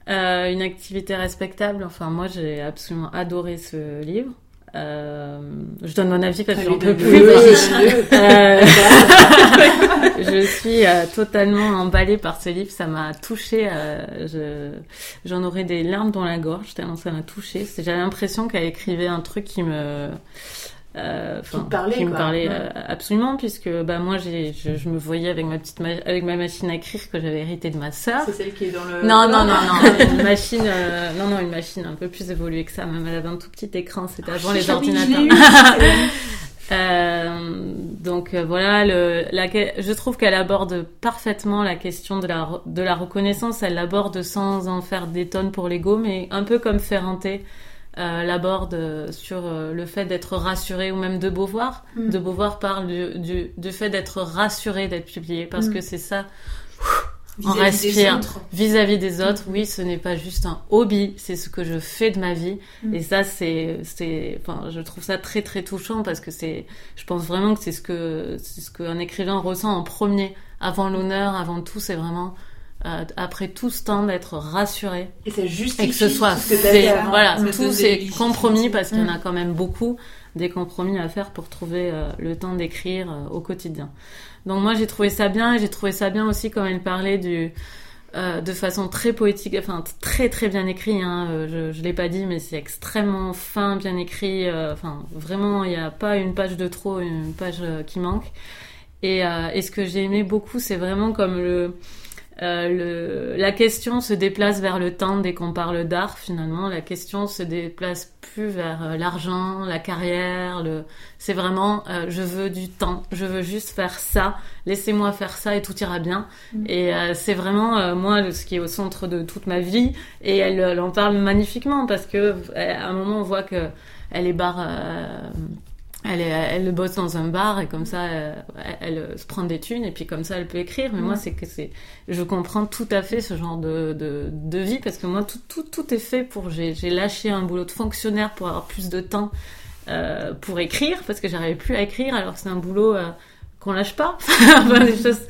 une activité respectable. Enfin, moi, j'ai absolument adoré ce livre. Euh, je donne mon avis parce que j'en peux plus. Euh, je suis euh, totalement emballée par ce livre. Ça m'a touchée. J'en aurais des larmes dans la gorge tellement ça m'a touchée. J'avais l'impression qu'elle écrivait un truc qui me euh, qui, parlait, qui me parlait euh, absolument puisque bah moi j'ai je, je, me voyais avec ma petite avec ma machine à écrire que j'avais hérité de ma sœur. C'est celle qui est dans le non non non non une machine euh, non non une machine un peu plus évoluée que ça. Même elle avait un tout petit écran c'était avant les ordinateurs. euh, donc euh, voilà, le, la, je trouve qu'elle aborde parfaitement la question de la, de la reconnaissance. Elle l'aborde sans en faire des tonnes pour l'ego, mais un peu comme Ferrante euh, l'aborde sur euh, le fait d'être rassuré ou même de Beauvoir. Mm. De Beauvoir parle du, du, du fait d'être rassuré d'être publié parce mm. que c'est ça. on respire vis-à-vis des autres. Oui, ce n'est pas juste un hobby, c'est ce que je fais de ma vie. Mm. Et ça, c'est, c'est, enfin, je trouve ça très très touchant parce que c'est, je pense vraiment que c'est ce que, c'est ce qu'un écrivain ressent en premier, avant l'honneur, avant tout, c'est vraiment euh, après tout ce temps d'être rassuré et, ça et que ce soit fait, voilà tout c'est compromis parce qu'il y en a mm. quand même beaucoup des compromis à faire pour trouver euh, le temps d'écrire euh, au quotidien donc moi j'ai trouvé ça bien et j'ai trouvé ça bien aussi quand elle parlait du euh, de façon très poétique, enfin très très bien écrit. Hein, je je l'ai pas dit, mais c'est extrêmement fin, bien écrit. enfin vraiment, il n'y a pas une page de trop, une page qui manque. Et, et ce que j'ai aimé beaucoup, c'est vraiment comme le euh, le, la question se déplace vers le temps dès qu'on parle d'art finalement. La question se déplace plus vers euh, l'argent, la carrière. Le... C'est vraiment euh, je veux du temps, je veux juste faire ça. Laissez-moi faire ça et tout ira bien. Mm. Et euh, c'est vraiment moi ce qui est au centre de toute ma vie. Et elle, elle en parle magnifiquement parce que à un moment on voit que elle est barre elle, est, elle bosse dans un bar et comme ça, elle, elle, se prend des thunes et puis comme ça, elle peut écrire. Mais moi, c'est que c'est, je comprends tout à fait ce genre de, de, de vie parce que moi, tout, tout, tout est fait pour. J'ai lâché un boulot de fonctionnaire pour avoir plus de temps euh, pour écrire parce que j'arrivais plus à écrire alors que c'est un boulot euh, qu'on lâche pas. des choses.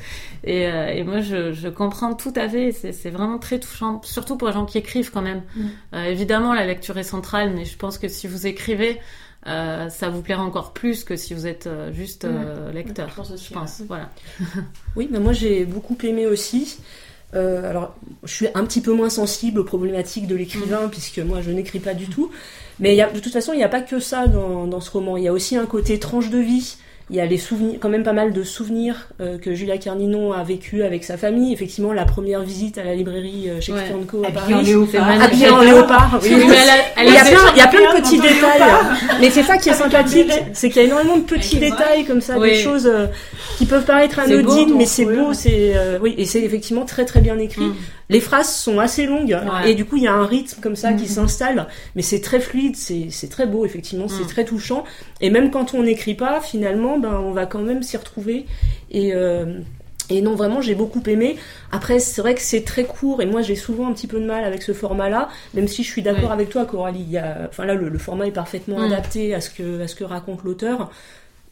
Et, euh, et, moi, je, je, comprends tout à fait. C'est vraiment très touchant, surtout pour les gens qui écrivent quand même. Mm. Euh, évidemment, la lecture est centrale, mais je pense que si vous écrivez, euh, ça vous plaira encore plus que si vous êtes euh, juste euh, lecteur, je pense. je pense. Voilà. oui, mais moi j'ai beaucoup aimé aussi. alors, je suis un petit peu moins sensible aux problématiques de l'écrivain, mm. puisque moi je n'écris pas du tout. Mais y a, de toute façon, il n'y a pas que ça dans, dans, ce roman. Il y a aussi un côté tranche de vie il y a les souvenirs, quand même pas mal de souvenirs euh, que Julia Carnino a vécu avec sa famille. Effectivement, la première visite à la librairie euh, Shakespeare ouais. Co à Paris. En léopard. Habillée en léopard. Oui. il, y a plein, il y a plein de petits détails. Mais c'est ça qui est sympathique, c'est qu'il y a énormément de petits détails comme ça, des choses euh, qui peuvent paraître anodines, mais c'est beau, c'est euh, oui, et c'est effectivement très très bien écrit. Mm. Les phrases sont assez longues et du coup il y a un rythme comme ça qui mm. s'installe, mais c'est très fluide, c'est très beau effectivement, c'est mm. très touchant. Et même quand on n'écrit pas, finalement, ben on va quand même s'y retrouver et euh, et non, vraiment, j'ai beaucoup aimé. Après, c'est vrai que c'est très court et moi, j'ai souvent un petit peu de mal avec ce format-là, même si je suis d'accord avec toi, Coralie. Il y a, enfin là, le, format est parfaitement adapté à ce que, à ce que raconte l'auteur.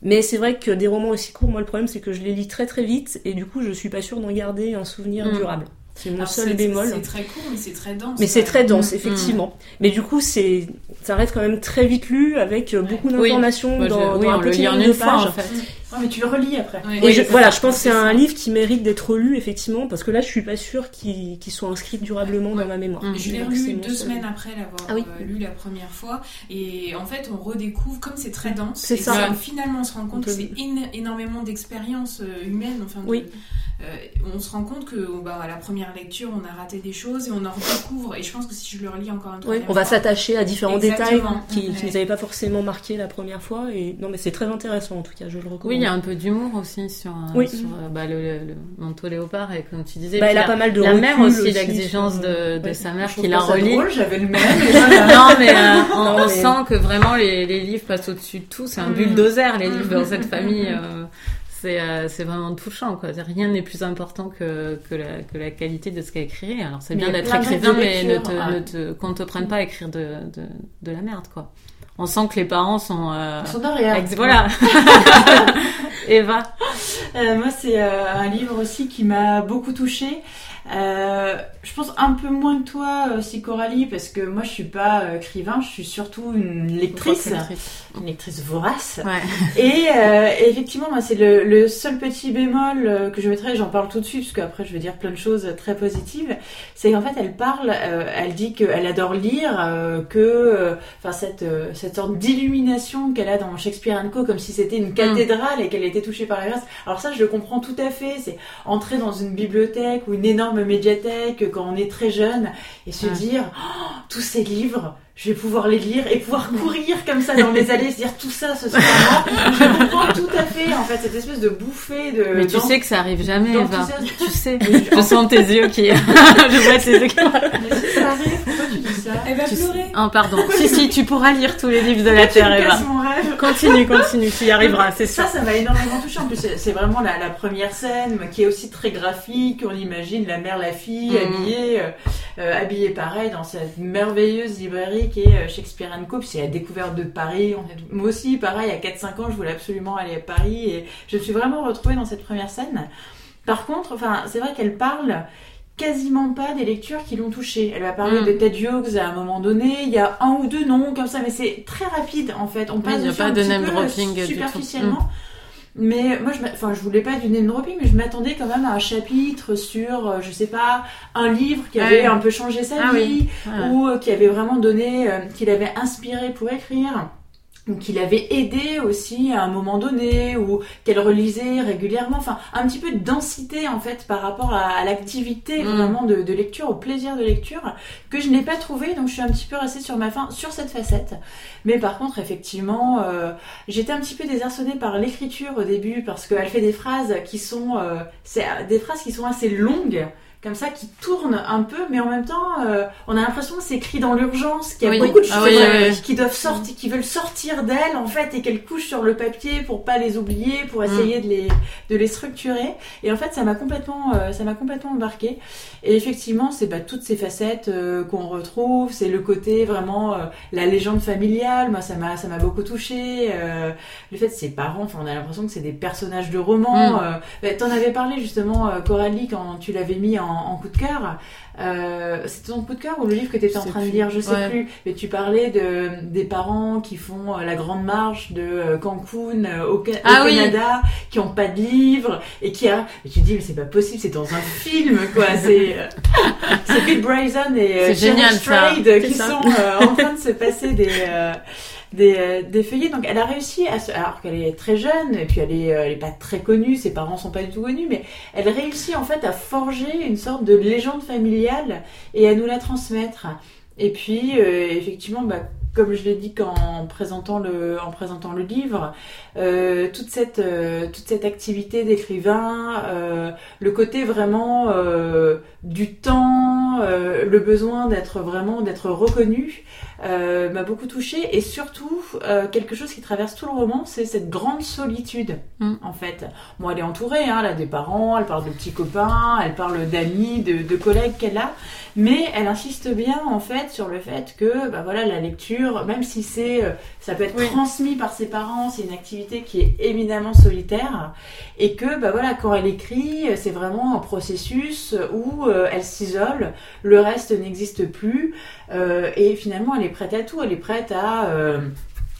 Mais c'est vrai que des romans aussi courts, moi le problème c'est que je les lis très très vite et du coup je suis pas sûre d'en garder un souvenir mm. durable. C'est mon seul bémol. C'est très court, mais c'est très dense. Mais c'est très dense, mm. effectivement. Mais du coup, c'est, ça reste quand même très vite lu avec beaucoup d'informations dans, oui, dans un petit nombre de pages. En fait mais tu le relis après. et voilà, je pense que c'est un livre qui mérite d'être lu, effectivement, parce que là, je suis pas sûre qu'il soit inscrit durablement dans ma mémoire. Je l'ai lu deux semaines après l'avoir ah euh, lu la première fois, et en fait, on redécouvre, comme c'est très dense, c'est ça. finalement, on se rend compte que c'est énormément d'expériences euh, humaines, enfin, oui. Euh, on se rend compte que bah, à la première lecture, on a raté des choses et on en redécouvre. Et je pense que si je le relis encore un peu, on va s'attacher à différents détails qui, ne nous avaient pas forcément marqué la première fois. Et non, mais c'est très intéressant en tout cas, je le recommande. Oui, il y a un peu d'humour aussi sur, euh, sur euh, bah, le, manteau léopard et comme tu disais, bah, elle a pas mal de la mère aussi, l'exigence de, de sa mère qui la relit. J'avais le même. non, mais on, sent que vraiment les, les livres passent au-dessus de tout. C'est un mm. bulldozer les livres dans cette famille c'est euh, c'est vraiment touchant quoi. Rien n'est plus important que que la, que la qualité de ce qu'a écrit. Alors c'est bien d'être écrivain mais ne te, ne te qu'on te prenne pas à écrire de, de, de la merde quoi. On sent que les parents sont euh, sont derrière. voilà. Eva. Euh, moi c'est euh, un livre aussi qui m'a beaucoup touchée Euh, je pense un peu moins que toi, aussi Coralie, parce que moi je suis pas écrivain, je suis surtout une lectrice, une lectrice vorace. Et, effectivement, moi c'est le, seul petit bémol que je mettrais, j'en parle tout de suite, parce qu'après je vais dire plein de choses très positives, c'est qu'en fait elle parle, elle dit qu'elle adore lire, que enfin cette, cette sorte d'illumination qu'elle a dans Shakespeare Co, comme si c'était une cathédrale et qu'elle était touchée par la grâce. Alors ça, je le comprends tout à fait. C'est entrer dans une bibliothèque ou une énorme médiathèque quand on est très jeune et se dire oh, tous ces livres je vais pouvoir les lire et pouvoir courir comme ça dans les allées, se dire tout ça, ce sera moi. Je comprends tout à fait, en fait, cette espèce de bouffée de. Mais tu sais que ça arrive jamais, Eva. Tu sais. Je sens tes yeux qui. je vois tes yeux qui. Mais si ça arrive, pourquoi tu dis ça Elle va pleurer. Oh, pardon. si, si, tu pourras lire tous les livres de la Terre, Eva. mon rêve. Continue, continue, tu y arriveras, c'est ça. Ça, ça m'a énormément touché. En plus, c'est vraiment la, la, première scène qui est aussi très graphique. On imagine la mère, la fille, mm. habillée, euh, euh, habillée pareil dans cette merveilleuse librairie qui est euh, Shakespeare Co. C'est la découverte de Paris. Moi aussi, pareil, à 4-5 ans, je voulais absolument aller à Paris et je me suis vraiment retrouvée dans cette première scène. Par contre, enfin, c'est vrai qu'elle parle quasiment pas des lectures qui l'ont touchée. Elle va parler mm. de Ted Hughes à un moment donné. Il y a un ou deux noms comme ça, mais c'est très rapide en fait. On passe il a pas de name dropping superficiellement. Mm. Mais moi, je, enfin, je voulais pas du name dropping, mais je m'attendais quand même à un chapitre sur, euh, je sais pas, un livre qui avait un peu changé sa ah vie, ou euh, qui avait vraiment donné, euh, qui l'avait inspiré pour écrire ou qu'il avait aidé aussi à un moment donné, ou qu'elle relisait régulièrement, enfin un petit peu de densité en fait par rapport à, l'activité mm. vraiment de, lecture, au plaisir de lecture, que je n'ai pas trouvé, donc je suis un petit peu restée sur ma fin sur cette facette. Mais par contre, effectivement, euh, j'étais un petit peu désarçonnée par l'écriture au début, parce qu'elle fait des phrases qui sont, euh, c'est des phrases qui sont assez longues, comme ça qui tourne un peu, mais en même temps, euh, on a l'impression que c'est écrit dans l'urgence, qu'il y a beaucoup de ah choses qui doivent sortir, qui veulent sortir d'elle en fait, et qu'elle couche sur le papier pour pas les oublier, pour mm. essayer de les de les structurer. Et en fait, ça m'a complètement, euh, ça m'a complètement embarqué. Et effectivement, c'est bah, toutes ces facettes euh, qu'on retrouve, c'est le côté vraiment la légende familiale. Moi, ça m'a ça m'a beaucoup touché. le fait de ses parents, enfin, on a l'impression que c'est des personnages de romans. Mm. Bah, T'en avais parlé justement, Coralie, quand tu l'avais mis en en, coup de cœur. Euh, C'était ton coup de cœur ou le livre que tu étais en train de lire Je sais plus. Mais tu parlais de, des parents qui font euh, la grande marche de euh, Cancun euh, au, ah Canada, qui ont pas de livre et qui a. Et tu te dis, mais c'est pas possible, c'est dans un film, quoi. C'est c'est Pete Bryson et Sharon Strayed qui sont en train de se passer des des, euh, des feuillets. Donc elle a réussi à alors qu'elle est très jeune et puis elle est, euh, elle est pas très connue, ses parents sont pas du tout connus, mais elle réussit en fait à forger une sorte de légende familiale et à nous la transmettre. Et puis euh, effectivement, bah, comme je l'ai dit en présentant le, en présentant le livre, euh, toute cette, euh, toute cette activité d'écrivain, euh, le côté vraiment euh, du temps, euh, le besoin d'être vraiment d'être reconnu, m'a beaucoup touchée et surtout quelque chose qui traverse tout le roman, c'est cette grande solitude mm. en fait. Bon, elle est entourée, hein, elle a des parents, elle parle de petits copains, elle parle d'amis, de, de collègues qu'elle a, mais elle insiste bien en fait sur le fait que bah voilà la lecture, même si c'est euh, ça peut être transmis par ses parents, c'est une activité qui est éminemment solitaire et que bah voilà quand elle écrit, c'est vraiment un processus où euh, elle s'isole, le reste n'existe plus euh, et finalement elle est prête à tout, elle est prête à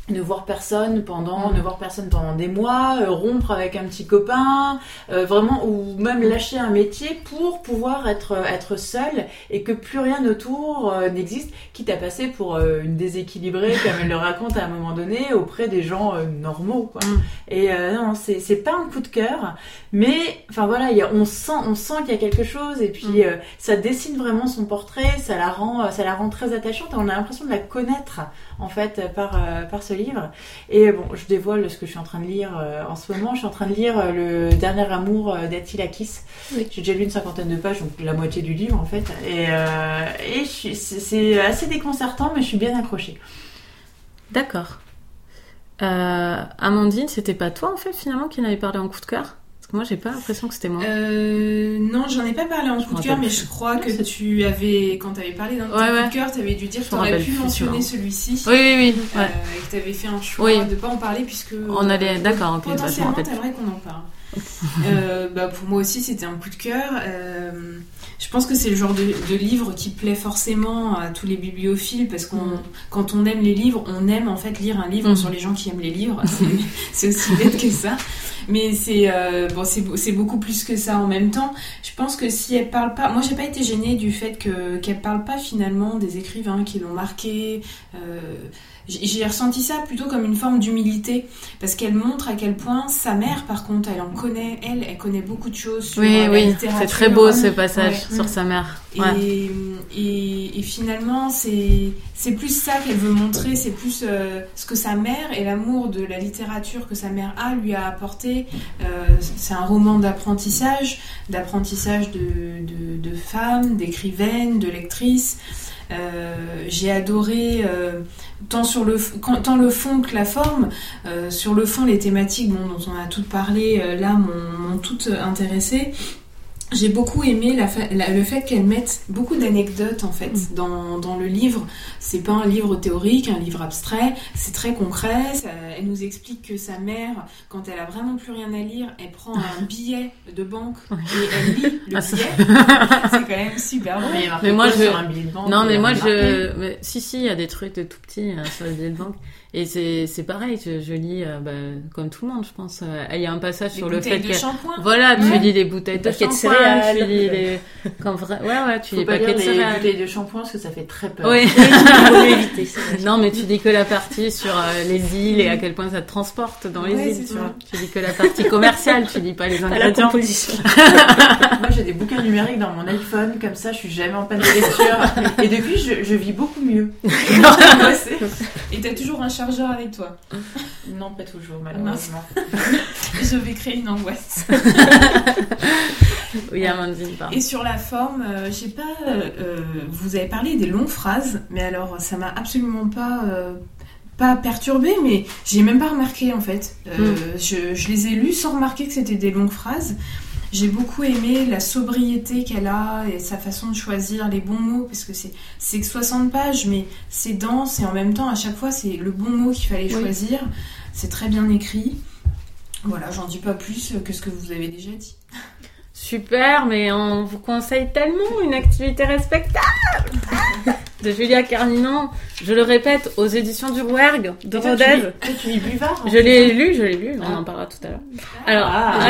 ne voir personne pendant mm. ne voir personne pendant des mois euh, rompre avec un petit copain euh, vraiment ou même lâcher un métier pour pouvoir être être seule et que plus rien autour euh, n'existe quitte à passer pour une déséquilibrée comme elle le raconte à un moment donné auprès des gens normaux quoi. Mm. et non c'est c'est pas un coup de cœur mais enfin voilà y a, on sent on sent qu'il y a quelque chose et puis mm. ça dessine vraiment son portrait ça la rend ça la rend très attachante et on a l'impression de la connaître en fait par par ce livre. Et bon, je dévoile ce que je suis en train de lire euh, en ce moment. Je suis en train de lire euh, Le Dernier Amour euh, d'Attila Kiss. J'ai déjà lu une cinquantaine de pages, donc la moitié du livre en fait. Et, et c'est assez déconcertant, mais je suis bien accrochée. D'accord. Amandine, c'était pas toi en fait finalement qui n'avait parlé en coup de cœur? Moi, j'ai pas l'impression que c'était moi. Euh, non, j'en ai pas parlé en coup de cœur, mais je crois que tu avais, quand tu avais parlé d'un coup de cœur, tu avais dû dire que tu aurais pu mentionner celui-ci. Oui, oui, oui. Euh, et que tu avais fait un choix de pas en parler puisque. On allait, d'accord, ok. Bah, potentiellement, t'aimerais qu'on en parle. Euh, bah, pour moi aussi, c'était un coup de cœur. Je pense que c'est le genre de, livre qui plaît forcément à tous les bibliophiles parce qu'on, mm. quand on aime les livres, on aime en fait lire un livre mm. sur les gens qui aiment les livres. C'est aussi bête que ça. Mais c'est euh, bon, c'est beaucoup plus que ça en même temps. Je pense que si elle parle pas, moi j'ai pas été gênée du fait que qu'elle parle pas finalement des écrivains qui l'ont marqué. Euh, j'ai ressenti ça plutôt comme une forme d'humilité parce qu'elle montre à quel point sa mère, par contre, elle en connaît, elle, elle connaît beaucoup de choses sur oui, la oui, C'est très beau ce passage sur sa mère. Et, et, et, finalement, c'est plus ça qu'elle veut montrer, c'est plus euh, ce que sa mère et l'amour de la littérature que sa mère a lui a apporté. Euh, c'est un roman d'apprentissage, d'apprentissage de, de, de femmes, d'écrivaines, de lectrices. Euh, j'ai adoré euh, tant le fond que la forme. Euh, sur le fond, les thématiques dont on a toutes parlé là m'ont toutes intéressée. J'ai beaucoup aimé le fait qu'elle mette beaucoup d'anecdotes en fait mm. dans, dans, le livre. C'est pas un livre théorique, un livre abstrait, c'est très concret. elle nous explique que sa mère, quand elle a vraiment plus rien à lire, elle prend un billet de banque et elle lit le ah, billet. c'est quand même super bon. Mais, moi je sur un billet de banque, non mais moi je si si il y a des trucs de tout petit hein, sur le billet de banque. Et c'est pareil, je, je lis euh, bah, comme tout le monde, je pense. Euh, il y a un passage sur le fait que voilà, tu lis les bouteilles de shampoing, tu lis les vrai... ouais ouais, tu Faut lis pas lire les bouteilles de shampoing parce que ça fait très peur. Oui. éviter, non, mais tu dis que la partie sur euh, les îles et à quel point ça te transporte dans les îles, tu vois. Tu dis que la partie commerciale, tu dis pas les ingrédients. Moi, j'ai des bouquins numériques dans mon iPhone, comme ça, je suis jamais en panne de lecture. Et depuis, je, je vis beaucoup mieux. et t'as toujours un chargeur avec toi Non, pas toujours, malheureusement. je vais créer une angoisse. oui, Amandine, Et sur la forme, euh, je sais pas, euh, euh, vous avez parlé des longues phrases, mais alors ça m'a absolument pas pas perturbé, mais j'ai même pas remarqué en fait. Hmm. je, je, les ai lus sans remarquer que c'était des longues phrases. J'ai beaucoup aimé la sobriété qu'elle a et sa façon de choisir les bons mots, parce que c'est que 60 pages, mais c'est dense et en même temps, à chaque fois, c'est le bon mot qu'il fallait choisir. C'est très bien écrit. Voilà, j'en dis pas plus que ce que vous avez déjà dit. Super, mais on vous conseille tellement une activité respectable de Julia Carninon, je le répète, aux éditions du Rouergue de Rodez. Tu lis Buvard Je l'ai lu, je l'ai lu, on en parlera tout à l'heure. Alors, ah.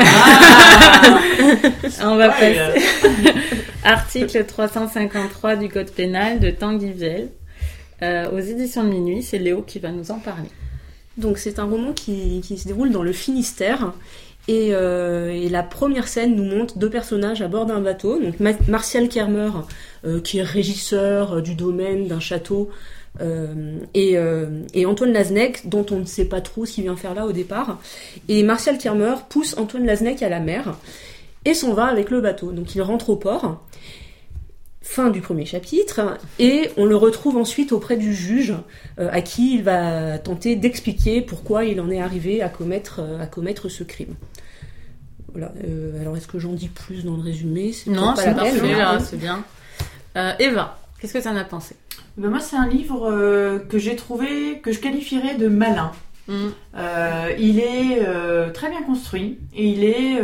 on va passer. Article 353 du Code pénal de Tanguy Viel. Euh, aux éditions de minuit, c'est Léo qui va nous en parler. Donc c'est un roman qui, qui, se déroule dans le Finistère euh, et, la première scène nous montre deux personnages à bord d'un bateau. Donc Martial Kermer, euh, qui est régisseur euh, du domaine d'un château, et, Antoine Laznec, dont on ne sait pas trop ce qu'il vient faire là au départ. Et Martial Kermer pousse Antoine Laznec à la mer et s'en va avec le bateau. Donc il rentre au port. Fin du premier chapitre, et on le retrouve ensuite auprès du juge, à qui il va tenter d'expliquer pourquoi il en est arrivé à commettre, à commettre ce crime. Voilà. Euh, alors, est-ce que j'en dis plus dans le résumé? Non, c'est parfait, là, c'est bien. Euh, Eva, qu'est-ce que tu en as pensé? Ben Moi, c'est un livre euh, que j'ai trouvé, que je qualifierais de malin. Mm. il est très bien construit et il est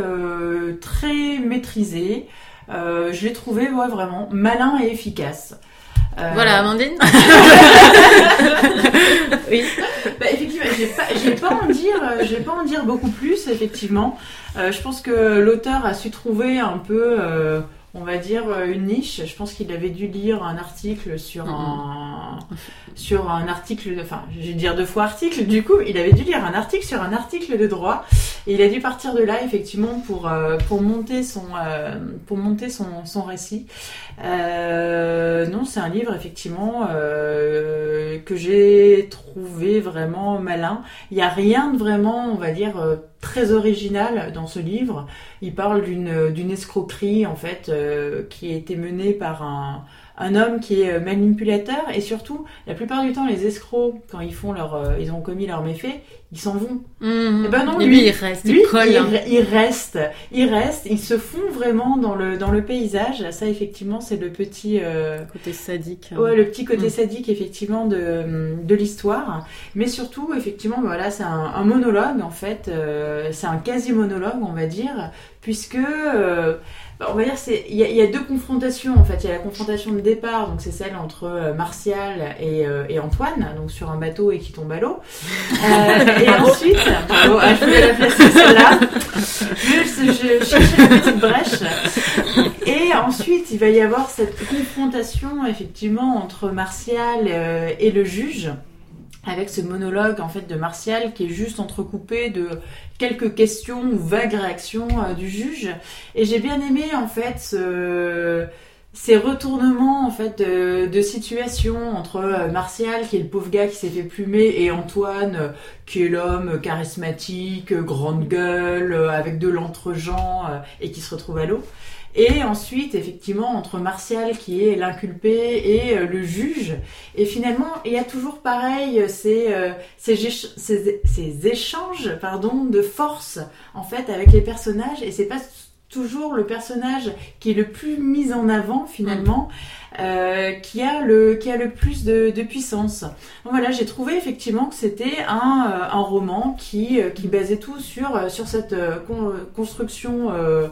très maîtrisé. je l'ai trouvé vraiment malin et efficace. Voilà, Amandine. oui. Bah, effectivement, je pas, pas en dire, je vais pas en dire beaucoup plus effectivement. Euh, je pense que l'auteur a su trouver un peu, euh, on va dire, euh, une niche. Je pense qu'il avait dû lire un article sur un, sur un article, enfin, je vais dire deux fois article. Du coup, il avait dû lire un article sur un article de droit. Et il a dû partir de là, effectivement, pour, pour monter son, pour monter son, son récit. non, c'est un livre, effectivement, que j'ai trouvé vraiment malin. Il n'y a rien de vraiment, on va dire, très original dans ce livre. Il parle d'une escroquerie en fait euh, qui a été menée par un un homme qui est manipulateur et surtout la plupart du temps les escrocs quand ils font leur euh, ils ont commis leur méfait ils s'en vont. Mmh. Eh ben non, Et lui, lui, il reste, Lui, il colle. hein. il reste, il reste, ils se font vraiment dans le dans le paysage. Ça, effectivement, c'est le petit, euh, Côté sadique. ouais, le petit côté Mm. sadique, effectivement, de de l'histoire. Mais surtout, effectivement, voilà, c'est un, un monologue en fait. euh, c'est un quasi monologue, on va dire, puisque euh, on va dire c'est il y, a- il y a deux confrontations en fait. Il y a la confrontation de départ, donc c'est celle entre euh, Martial et, euh, et Antoine, donc sur un bateau et qui tombe à l'eau. Euh, et ensuite, bravo, ah, je voulais la placer celle-là. Je, je, je cherchais la petite brèche. Et ensuite, il va y avoir cette confrontation effectivement entre Martial euh, et le juge. Avec ce monologue en fait de Martial qui est juste entrecoupé de quelques questions ou vagues réactions euh, du juge. Et j'ai bien aimé en fait ce- ces retournements en fait de, situation entre euh, Martial qui est le pauvre gars qui s'est fait plumer et Antoine euh, qui est l'homme charismatique, grande gueule, avec de l'entre-gens euh, et qui se retrouve à l'eau. Et ensuite, effectivement, entre Martial qui est l'inculpé et euh, le juge. Et finalement, il y a toujours pareil euh, ces, euh, ces, éch- ces- ces échanges pardon, de force en fait avec les personnages. Et c'est pas toujours le personnage qui est le plus mis en avant finalement, euh, qui a le qui a le plus de, de puissance. Donc voilà, j'ai trouvé effectivement que c'était un, un roman qui qui basait tout sur sur cette con- construction euh,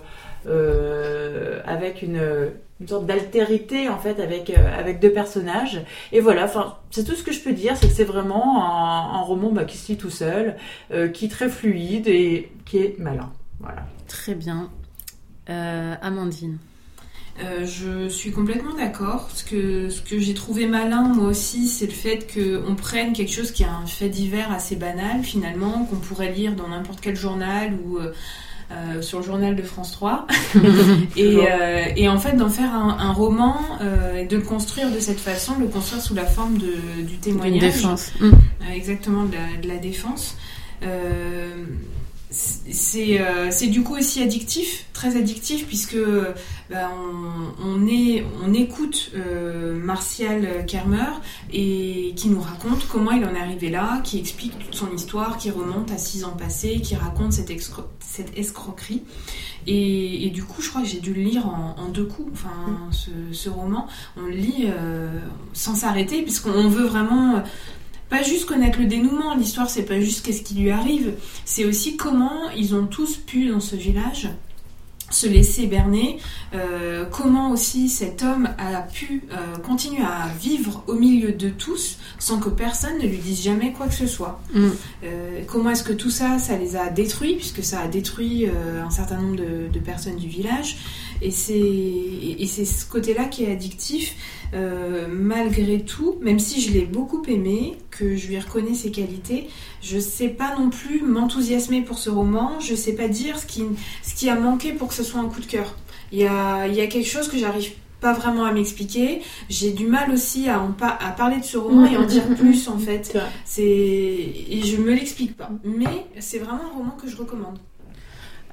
euh, avec une une sorte d'altérité en fait avec euh, avec deux personnages et voilà enfin c'est tout ce que je peux dire c'est que c'est vraiment un, un roman bah, qui se lit tout seul euh, qui est très fluide et qui est malin voilà Très bien. Euh, Amandine. Euh, je suis complètement d'accord. Ce que, ce que j'ai trouvé malin, moi aussi, c'est le fait qu'on prenne quelque chose qui est un fait divers assez banal, finalement, qu'on pourrait lire dans n'importe quel journal ou euh, euh, sur le journal de France 3. et, euh, et en fait, d'en faire un, un roman euh, et de le construire de cette façon, le construire sous la forme de, du Une témoignage. défense. Exactement de la, de la défense. C'est euh, du coup aussi addictif, très addictif, puisque bah, on, on, écoute euh, Martial Kermer et qui nous raconte comment il en est arrivé là, qui explique toute son histoire, qui remonte à six ans passés, qui raconte cette, escro- cette escroquerie. Et, du coup, je crois que j'ai dû le lire en, deux coups, enfin, ce, ce roman. On le lit euh, sans s'arrêter, puisqu'on veut vraiment pas juste connaître le dénouement, l'histoire c'est pas juste qu'est-ce qui lui arrive, c'est aussi comment ils ont tous pu dans ce village se laisser berner, euh, comment aussi cet homme a pu euh, continuer à vivre au milieu de tous sans que personne ne lui dise jamais quoi que ce soit. Mm. Euh, comment est-ce que tout ça, ça les a détruits, puisque ça a détruit un certain nombre de, de personnes du village, et c'est et c'est ce côté-là qui est addictif. Euh, malgré tout, même si je l'ai beaucoup aimé, que je lui reconnais ses qualités, je sais pas non plus m'enthousiasmer pour ce roman, je sais pas dire ce qui, ce qui a manqué pour que ce soit un coup de cœur. Il y a, il y a quelque chose que j'arrive pas vraiment à m'expliquer. J'ai du mal aussi à, en pa- à parler de ce roman et en dire plus en fait. C'est et je me l'explique pas. Mais c'est vraiment un roman que je recommande.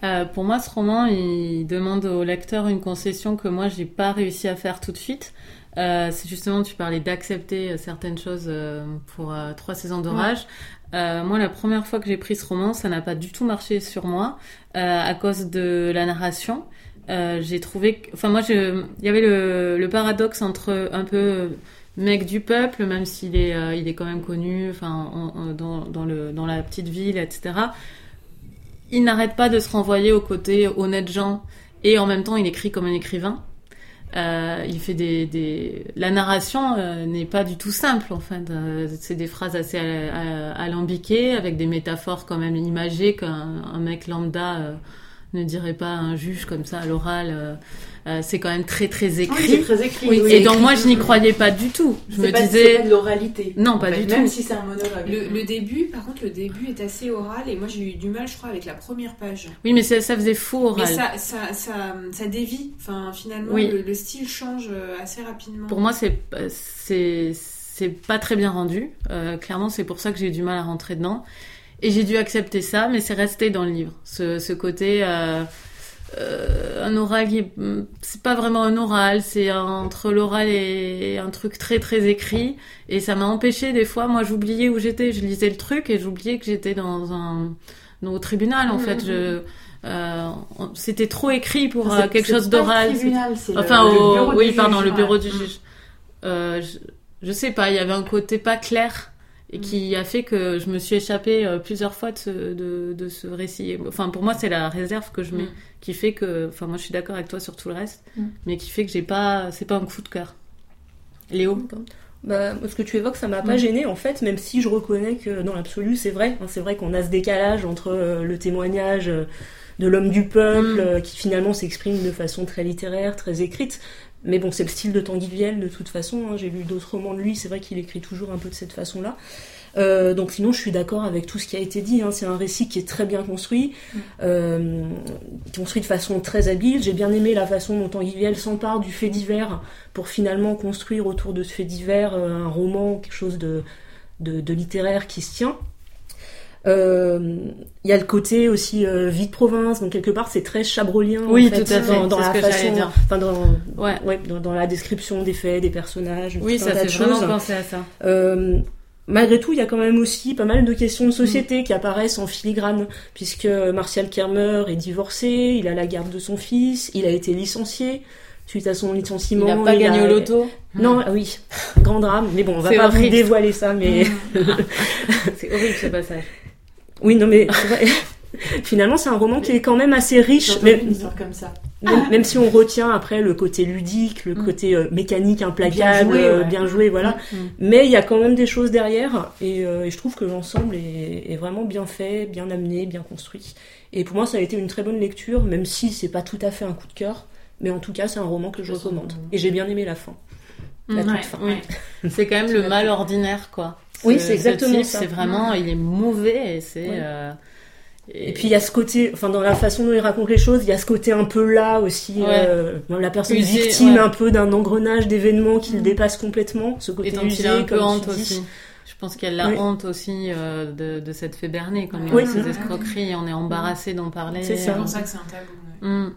Euh, pour moi, ce roman, il demande au lecteur une concession que moi, j'ai pas réussi à faire tout de suite. Euh, c'est justement, tu parlais d'accepter euh, certaines choses pour trois saisons d'orage. Euh, moi, la première fois que j'ai pris ce roman, ça n'a pas du tout marché sur moi à cause de la narration. J'ai trouvé, que- enfin moi, je... il y avait le, le paradoxe entre un peu mec du peuple, même s'il est, euh, il est quand même connu, enfin en- en- dans, dans le dans la petite ville, etc il n'arrête pas de se renvoyer au côté honnête gens et en même temps il écrit comme un écrivain. Euh, il fait des, des... la narration euh, n'est pas du tout simple en fait. Euh, c'est des phrases assez alambiquées avec des métaphores quand même imagées qu'un un mec lambda euh, ne dirait pas à un juge comme ça à l'oral. euh, euh, c'est quand même très très Oui, écrit. c'est très écrit. Oui, oui, et écrit. donc moi je n'y croyais pas du tout. Je me pas- disais pas de l'oralité. non pas fait, du Même tout. si c'est un monologue. Le, le début, par contre, le début est assez oral et moi j'ai eu du mal, je crois, avec la première page. Oui mais ça, ça faisait faux oral. Mais ça, ça, ça, ça dévie. Enfin, finalement, Oui. le, le style change euh, assez rapidement. Pour moi, c'est c'est c'est pas très bien rendu. Euh, clairement, c'est pour ça que j'ai eu du mal à rentrer dedans. Et j'ai dû accepter ça, mais c'est resté dans le livre. Ce, ce côté, euh, euh, un oral qui mm, c'est pas vraiment un oral, c'est entre l'oral et un truc très très écrit et ça m'a empêché des fois moi j'oubliais où j'étais, je lisais le truc et j'oubliais que j'étais dans un au tribunal en fait, je euh, c'était trop écrit pour euh, quelque chose d'oral. Enfin, le, oui, pardon, le bureau du juge. Euh, je, je, sais pas, il y avait un côté pas clair et qui a fait que je me suis échappée euh, plusieurs fois de ce, de, de ce récit. Enfin, pour moi, c'est la réserve que je mets, mm. qui fait que, enfin, moi, je suis d'accord avec toi sur tout le reste, mm. mais qui fait que j'ai pas, c'est pas un coup de cœur. Léo? Bah, ce que tu évoques, ça m'a pas mm. gêné en fait, même si je reconnais que dans l'absolu, c'est vrai. Hein, c'est vrai qu'on a ce décalage entre euh, le témoignage euh, de l'homme du peuple, qui finalement s'exprime de façon très littéraire, très écrite, mais bon, c'est le style de Tanguy Viel de toute façon. Hein. J'ai lu d'autres romans de lui, c'est vrai qu'il écrit toujours un peu de cette façon-là. Euh, donc sinon, je suis d'accord avec tout ce qui a été dit. Hein. C'est un récit qui est très bien construit, mm. euh, construit de façon très habile. J'ai bien aimé la façon dont Tanguy Viel s'empare du fait divers pour finalement construire autour de ce fait divers euh, un roman, quelque chose de, de littéraire qui se tient. Euh, il y a le côté aussi euh, vie de province, donc quelque part c'est très chabrolien oui, en fait, tout à fait. dans, la façon, enfin dans, ouais. ouais dans, dans, la description des faits, des personnages. Oui, ça fait vraiment penser à ça. Euh, malgré tout, il y a quand même aussi pas mal de questions de société mm. qui apparaissent en filigrane, puisque Martial Kermer est divorcé, il a la garde de son fils, il a été licencié suite à son licenciement. Il n'a pas gagné au loto. Non, ah oui, grand drame. Mais bon, on va pas vous dévoiler ça, mais c'est horrible ce passage. Oui, non, mais finalement, c'est un roman qui est quand même assez riche. Même, comme ça. Même, si on retient après le côté ludique, le mm. côté euh, mécanique, implacable, bien joué, voilà. Mm, mm. Mais il y a quand même des choses derrière, et, euh, je trouve que l'ensemble est, vraiment bien fait, bien amené, bien construit. Et pour moi, ça a été une très bonne lecture, même si c'est pas tout à fait un coup de cœur. Mais en tout cas, c'est un roman que je recommande. Et j'ai bien aimé la fin. La toute fin. C'est quand même le mal ordinaire, quoi. Oui, c'est exactement ça. C'est vraiment, il est mauvais et c'est. Euh, et... puis il y a ce côté, enfin dans la façon dont il raconte les choses, il y a ce côté un peu là aussi, euh, la personne victime un peu d'un engrenage d'événements qui le mm. dépasse complètement, ce côté et usé, un peu honte aussi. Je pense qu'il y a la honte aussi euh, de, de, cette fée bernée, comme oui. ces escroqueries, on est embarrassé d'en parler. C'est ça. pour ça que c'est un tabou. Mm.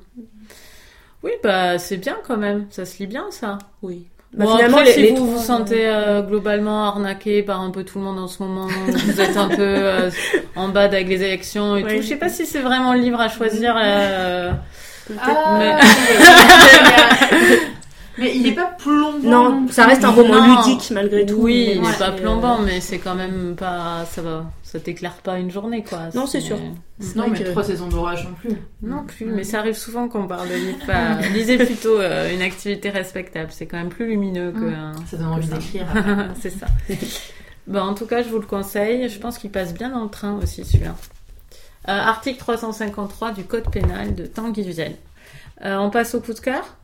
Oui, bah c'est bien quand même, ça se lit bien ça. Oui. Bah, finalement, après, si vous vous sentez euh, globalement arnaqué par un peu tout le monde en ce moment, vous êtes un peu euh, en bas avec les élections et tout. Je sais pas si c'est vraiment le livre à choisir. Euh... Ah, mais... mais... il n'est pas plombant. Non, ça reste un roman ludique malgré tout. Oui, il n'est pas plombant, mais c'est quand même pas. Ça va ça t'éclaire pas une journée, quoi. Non, c'est sûr. Non, mais trois saisons d'orage non plus. Non plus, mais ça arrive souvent qu'on parle de livres. lisez plutôt euh, une activité respectable. C'est quand même plus lumineux que. Mm. ça donne envie d'écrire. c'est ça. bon, en tout cas, je vous le conseille. Je pense qu'il passe bien dans le train aussi, celui-là. Euh, article 353 du Code pénal de Tanguy. Euh, on passe au coup de cœur?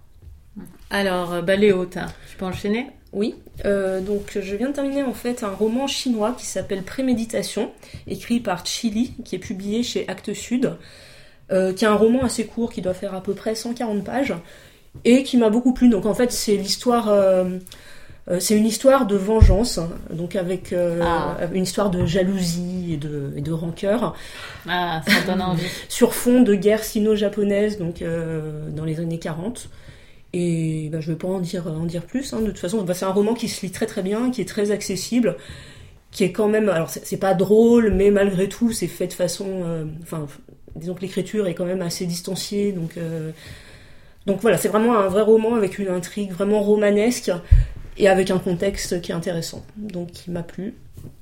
Alors, bah, Léo, tu peux enchaîner oui, euh, donc je viens de terminer en fait un roman chinois qui s'appelle Préméditation, écrit par Chili, qui est publié chez Actes Sud, euh, qui est un roman assez court qui doit faire à peu près 140 pages et qui m'a beaucoup plu. Donc en fait c'est l'histoire, euh, c'est une histoire de vengeance, donc avec ah. une histoire de jalousie et de, et de rancœur. Ah, ça donne envie. Sur fond de guerre sino-japonaise, donc dans les années 40. Et bah, je ne vais pas en dire, en dire plus. Hein. De toute façon, bah, c'est un roman qui se lit très très bien, qui est très accessible, qui est quand même. Alors, c'est pas drôle, mais malgré tout, c'est fait de façon. Euh, enfin, disons que l'écriture est quand même assez distanciée. Donc, euh, donc voilà, c'est vraiment un vrai roman avec une intrigue vraiment romanesque et avec un contexte qui est intéressant. Donc, qui m'a plu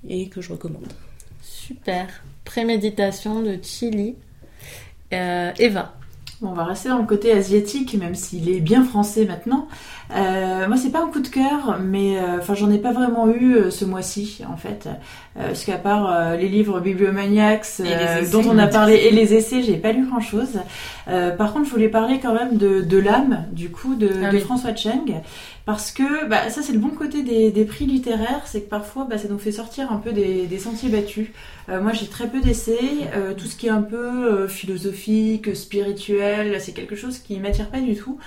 et que je recommande. Super. Préméditation de Chili. Euh, Eva on va rester dans le côté asiatique, même s'il est bien français maintenant. Euh, moi, c'est pas un coup de cœur, mais euh, enfin, j'en ai pas vraiment eu euh, ce mois-ci, en fait, parce qu'à part les livres Bibliomaniacs dont on a parlé et les essais, j'ai pas lu grand-chose. par contre, je voulais parler quand même de, de l'âme, du coup, de, ah François Cheng, parce que bah, ça c'est le bon côté des, prix littéraires, c'est que parfois bah, ça nous fait sortir un peu des, sentiers battus. Euh, moi j'ai très peu d'essais, euh, tout ce qui est un peu philosophique, spirituel, c'est quelque chose qui m'attire pas du tout.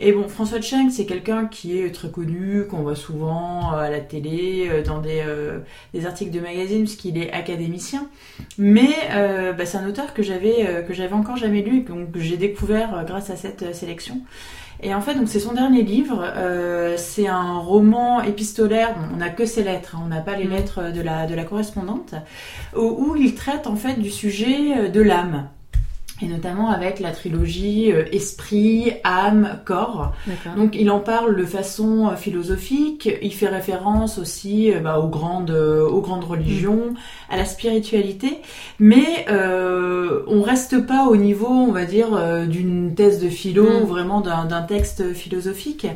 Et bon, François Cheng, c'est quelqu'un qui est très connu, qu'on voit souvent à la télé, dans des, articles de magazines, puisqu'il est académicien. Mais bah, c'est un auteur que j'avais que j'avais encore jamais lu, que j'ai découvert grâce à cette sélection. Et en fait, donc c'est son dernier livre. Euh, c'est un roman épistolaire. on n'a que ses lettres, hein. on n'a pas les mm. lettres de la de la correspondante, où, il traite en fait du sujet euh, de l'âme et notamment avec la trilogie euh, esprit, âme, corps. Donc il en parle de façon euh, philosophique, il fait référence aussi euh, bah, aux grandes aux grandes religions, à la spiritualité, mais on reste pas au niveau, on va dire, d'une thèse de philo mm. ou vraiment d'un texte philosophique.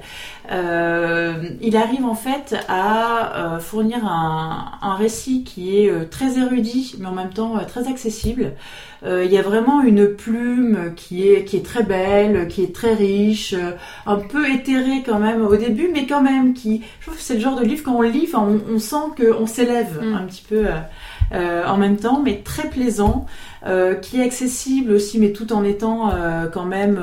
Il arrive en fait à fournir un, un, récit qui est très érudit, mais en même temps très accessible. Euh, il y a vraiment une plume qui est, qui est très belle, qui est très riche, euh, un peu éthérée quand même au début, mais quand même qui, je trouve que c'est le genre de livre quand on le lit, on, on sent qu'on s'élève mm. un petit peu euh, en même temps, mais très plaisant. qui est accessible aussi, mais tout en étant quand même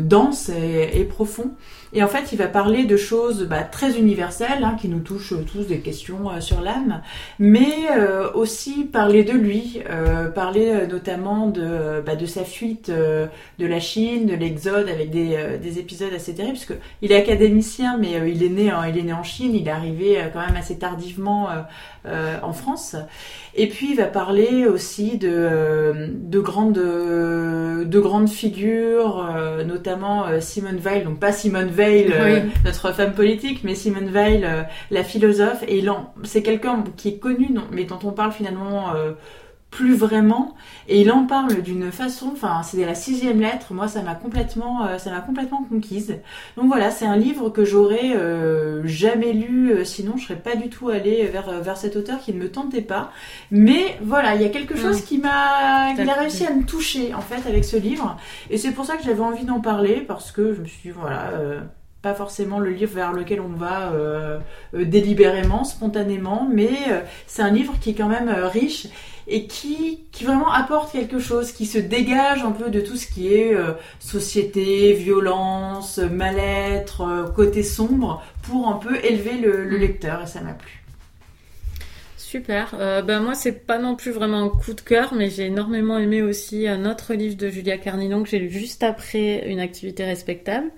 dense et, et profond. Et en fait, il va parler de choses bah, très universelles hein, qui nous touchent tous des questions euh, sur l'âme, mais euh, aussi parler de lui, euh, parler notamment de, bah, de sa fuite de la Chine, de l'exode, avec des, des, épisodes assez terribles, parce il est académicien, mais il est né il est né en Chine, il est arrivé quand même assez tardivement en France. Et puis il va parler aussi de, de grandes de grandes figures, notamment Simone Weil, donc pas Simone Weil euh, notre femme politique, mais Simone Weil, euh, la philosophe, et c'est quelqu'un qui est connu, mais dont on parle finalement euh, plus vraiment. Et il en parle d'une façon enfin c'est la sixième lettre. Moi ça m'a complètement ça m'a complètement conquise. Donc voilà c'est un livre que j'aurais jamais lu sinon je serais pas du tout allée vers vers cet auteur qui ne me tentait pas. Mais voilà il y a quelque chose qui m'a il a réussi à me toucher en fait avec ce livre. Et c'est pour ça que j'avais envie d'en parler parce que je me suis dit voilà pas forcément le livre vers lequel on va euh, euh, délibérément, spontanément, mais euh, c'est un livre qui est quand même riche et qui, qui vraiment apporte quelque chose, qui se dégage un peu de tout ce qui est société, violence, mal-être, côté sombre, pour un peu élever le, le mm. lecteur, et ça m'a plu. Super. ben moi, c'est pas non plus vraiment un coup de cœur, mais j'ai énormément aimé aussi un autre livre de Julia Carninon que j'ai lu juste après Une activité respectable.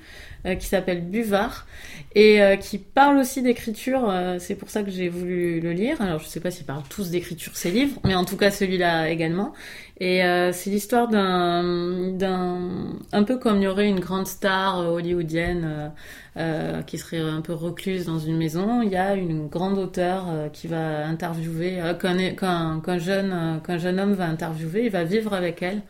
Euh, qui s'appelle Buvard et euh, qui parle aussi d'écriture. Euh, c'est pour ça que j'ai voulu le lire. Alors je sais pas s'ils parlent tous d'écriture ces livres, mais en tout cas celui-là également. Et c'est l'histoire d'un, un peu comme il y aurait une grande star hollywoodienne qui serait un peu recluse dans une maison. Il y a une grande auteure qui va interviewer, qu'un, qu'un, jeune, qu'un jeune homme va interviewer. Il va vivre avec elle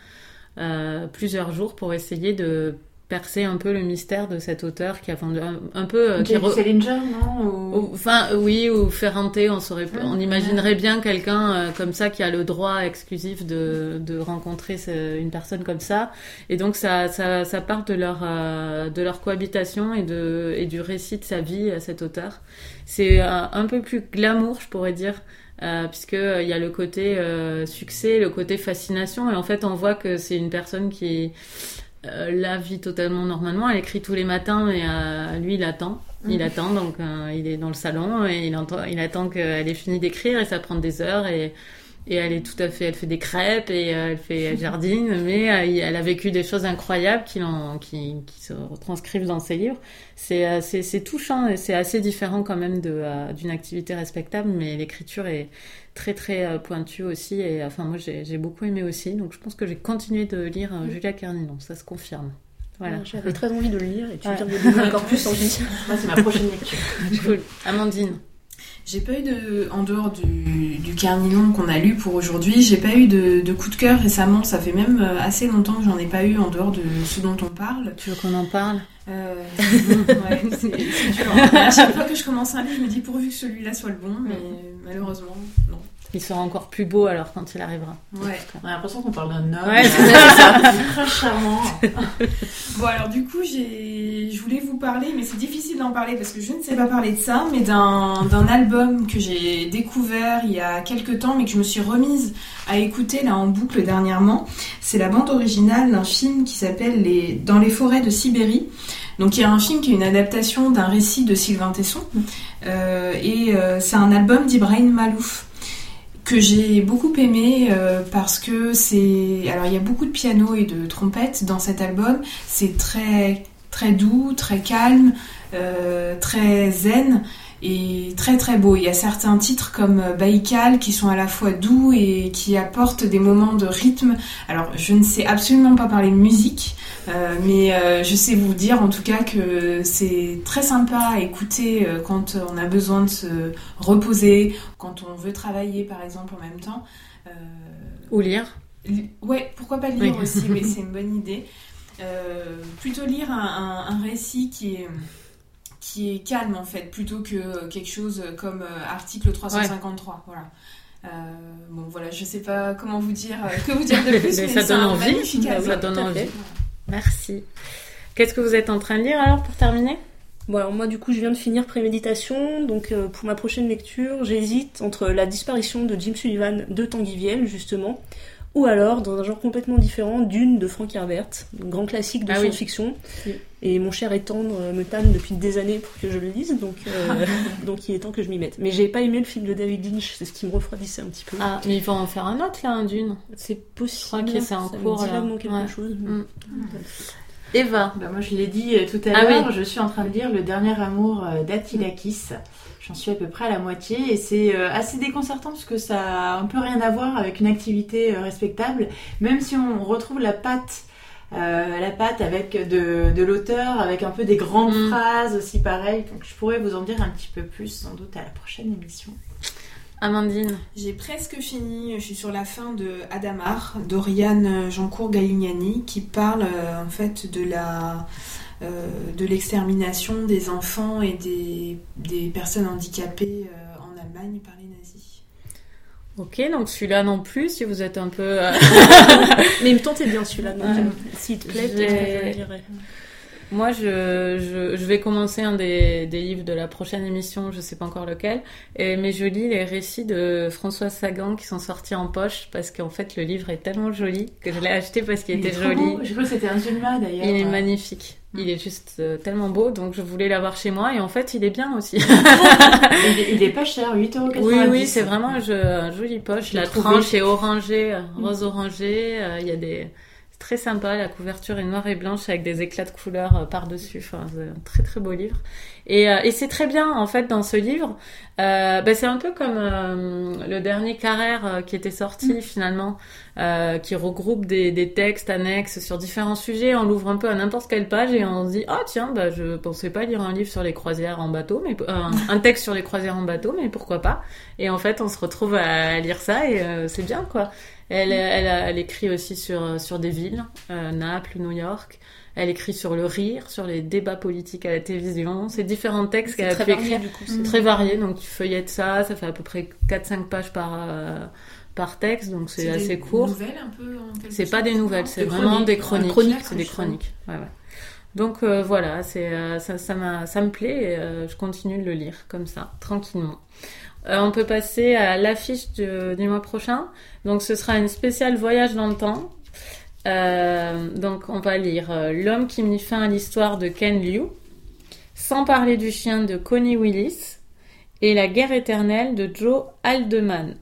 plusieurs jours pour essayer de percer un peu le mystère de cet auteur qui a vendu un, peu euh, J.D. Salinger non enfin oui ou Ferrante on saurait ah, on imaginerait bien quelqu'un euh, comme ça qui a le droit exclusif de, de rencontrer une personne comme ça. Et donc ça ça, ça part de leur euh, de leur cohabitation et de et du récit de sa vie à cet auteur. C'est un peu plus glamour je pourrais dire euh, puisque il y a le côté succès, le côté fascination, et en fait on voit que c'est une personne qui euh, la vit totalement normalement. Elle écrit tous les matins, mais euh, lui, il attend. Il mhm. attend, donc euh, il est dans le salon et il, il attend qu'elle ait fini d'écrire et ça prend des heures et, et elle est tout à fait, elle fait des crêpes et elle fait jardine, mais elle a vécu des choses incroyables qui, qui, qui se retranscrivent dans ses livres. C'est, c'est, touchant et c'est assez différent quand même de, d'une activité respectable, mais l'écriture est, très très euh, pointu aussi. Et enfin, moi j'ai beaucoup aimé aussi. Donc je pense que j'ai continué de lire euh, Julia Carninon, ça se confirme. Voilà. J'avais très envie de le lire et tu ouais. de encore plus envie. c'est ma prochaine lecture. cool. Amandine. J'ai pas eu de, en dehors du, du Carninon qu'on a lu pour aujourd'hui, j'ai pas eu de, de, coup de cœur récemment. Ça fait même euh, assez longtemps que j'en ai pas eu en dehors de ce dont on parle. Tu veux qu'on en parle? Euh, ouais, c'est dur. À chaque fois que je commence un livre, je me dis pourvu que celui-là soit le bon, mais malheureusement, non. Il sera encore plus beau alors quand il arrivera. Ouais, on a l'impression qu'on parle d'un homme. Ouais, très charmant. bon, alors du coup, j'ai, je voulais vous parler, mais c'est difficile d'en parler parce que je ne sais pas parler de ça, mais d'un, d'un album que j'ai découvert il y a quelques temps, mais que je me suis remise à écouter là en boucle dernièrement. C'est la bande originale d'un film qui s'appelle les, Dans les forêts de Sibérie. Donc il y a un film qui est une adaptation d'un récit de Sylvain Tesson, euh, et euh, c'est un album d'Ibrahim Malouf que j'ai beaucoup aimé euh, parce que c'est alors il y a beaucoup de piano et de trompettes dans cet album. C'est très très doux très calme euh, très zen et très très beau. Il y a certains titres comme Baïkal qui sont à la fois doux et qui apportent des moments de rythme. Alors je ne sais absolument pas parler musique, euh, mais euh, je sais vous dire en tout cas que c'est très sympa à écouter euh, quand on a besoin de se reposer, quand on veut travailler par exemple en même temps. Euh, Ou lire. Li- Ouais, pourquoi pas lire aussi, oui, c'est une bonne idée. Euh, plutôt lire un, un- un récit qui est, qui est calme en fait, plutôt que quelque chose comme euh, article 353. Voilà. Euh, bon voilà, je sais pas comment vous dire, euh, que vous dire de plus, Mais mais, ça donne envie. ça donne envie. Merci. Qu'est-ce que vous êtes en train de lire alors pour terminer? Bon, alors moi, du coup, je viens de finir Préméditation. Donc, euh, pour ma prochaine lecture, j'hésite entre La disparition de Jim Sullivan de Tanguy Vielle, justement, ou alors, dans un genre complètement différent, Dune de Frank Herbert, un grand classique de Ah science-fiction. Oui. Et mon cher et tendre euh, me tanne depuis des années pour que je le lise, donc, euh, donc il est temps que je m'y mette. Mais j'ai pas aimé le film de David Lynch, c'est ce qui me refroidissait un petit peu. Ah, mais ils vont en faire un autre là, un dune. c'est possible. crois que c'est en ça cours, me dit là. quelque Ouais. chose. Mm. Eva. Bah, moi, je l'ai dit euh, tout à Ah l'heure, oui. je suis en train de lire Le dernier amour d'Atilakis. J'en suis à peu près à la moitié et c'est euh, assez déconcertant parce que ça a un peu rien à voir avec une activité euh, respectable, même si on retrouve la patte. euh, la patte avec de, de l'auteur, avec un peu des grandes Mm. phrases aussi pareil. Donc je pourrais vous en dire un petit peu plus sans doute à la prochaine émission. Amandine. J'ai presque fini, je suis sur la fin de Adamar, d'Oriane Jeancourt Galignani, qui parle euh, en fait de la euh, de l'extermination des enfants et des, des personnes handicapées euh, en Allemagne par les nazis. Ok, donc celui-là non plus, si vous êtes un peu... euh, Mais il me tentait bien celui-là, donc euh, s'il te plaît, peut-être que je le lirai. Moi, je, je, je vais commencer un des, des livres de la prochaine émission, je sais pas encore lequel, et, mais je lis les récits de François Sagan qui sont sortis en poche parce qu'en fait le livre est tellement joli que je l'ai acheté parce qu'il était joli. Je crois que c'était un Zulma d'ailleurs. Il est magnifique. Il est juste euh, tellement beau, donc je voulais l'avoir chez moi et en fait il est bien aussi. il, est, il est pas cher, 8,90€. oui, oui, c'est vraiment un, joli poche. Je La tranche est orangée, euh, rose orangé. euh, Il y a des, très sympa. La couverture est noire et blanche avec des éclats de couleurs euh, par dessus. Enfin, c'est un très très beau livre. Et, euh, et c'est très bien en fait dans ce livre. Euh, bah, c'est un peu comme euh, le dernier Carrère qui était sorti finalement, euh, qui regroupe des, des textes annexes sur différents sujets. On l'ouvre un peu à n'importe quelle page et on se dit ah tiens bah je pensais pas lire un livre sur les croisières en bateau, mais un texte sur les croisières en bateau, mais pourquoi pas Et en fait on se retrouve à lire ça et c'est bien quoi. Elle, elle, elle écrit aussi sur sur des villes, euh, Naples, New York. Elle écrit sur le rire, sur les débats politiques à la télévision. C'est différents textes qu'elle a C'est pu varié, écrire. C'est c'est- très varié, donc tu feuillettes ça, ça fait à peu près 4-5 pages par, euh, par texte, donc c'est assez des court. nouvelles un peu C'est pas des nouvelles, c'est Des vraiment des chroniques. Chroniques, c'est des c'est chroniques. Ouais, ouais. Donc euh, voilà, c'est ça, ça, m'a- ça me plaît et je continue de le lire comme ça, tranquillement. Euh, on peut passer à l'affiche du, mois prochain. Donc ce sera une spéciale voyage dans le temps. Euh, donc on va lire euh, L'homme qui mit fin à l'histoire de Ken Liu, sans parler du chien de Connie Willis et La guerre éternelle de Joe Haldeman.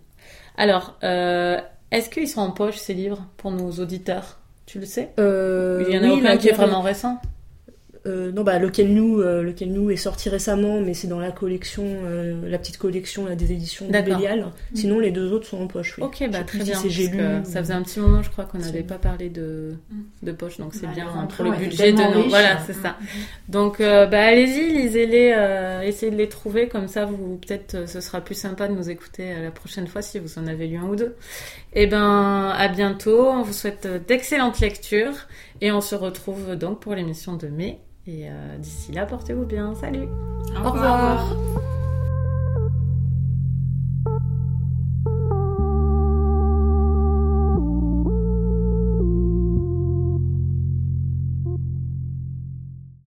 Alors, est-ce qu'ils sont en poche ces livres pour nos auditeurs? Tu le sais? Il y en a oui, aucun qui est vraiment récent? Euh, non, bah, lequel nous, euh, lequel nous est sorti récemment, mais c'est dans la collection, euh, la petite collection là, des éditions de D'accord. Bélial. Sinon, les deux autres sont en poche. Oui. Ok, bah très si bien. c'est J'ai parce lu. que Ça faisait un petit moment, je crois, qu'on n'avait pas parlé de, de poche, donc c'est Bah, bien hein, pour le budget de nos. riches. Voilà, c'est ça. Donc, euh, bah allez-y, lisez-les, euh, essayez de les trouver, comme ça, vous peut-être, ce sera plus sympa de nous écouter la prochaine fois si vous en avez lu un ou deux. Et ben, à bientôt. On vous souhaite d'excellentes lectures et on se retrouve donc pour l'émission de mai. Et euh, d'ici là, portez-vous bien. Salut. Au Au revoir. revoir.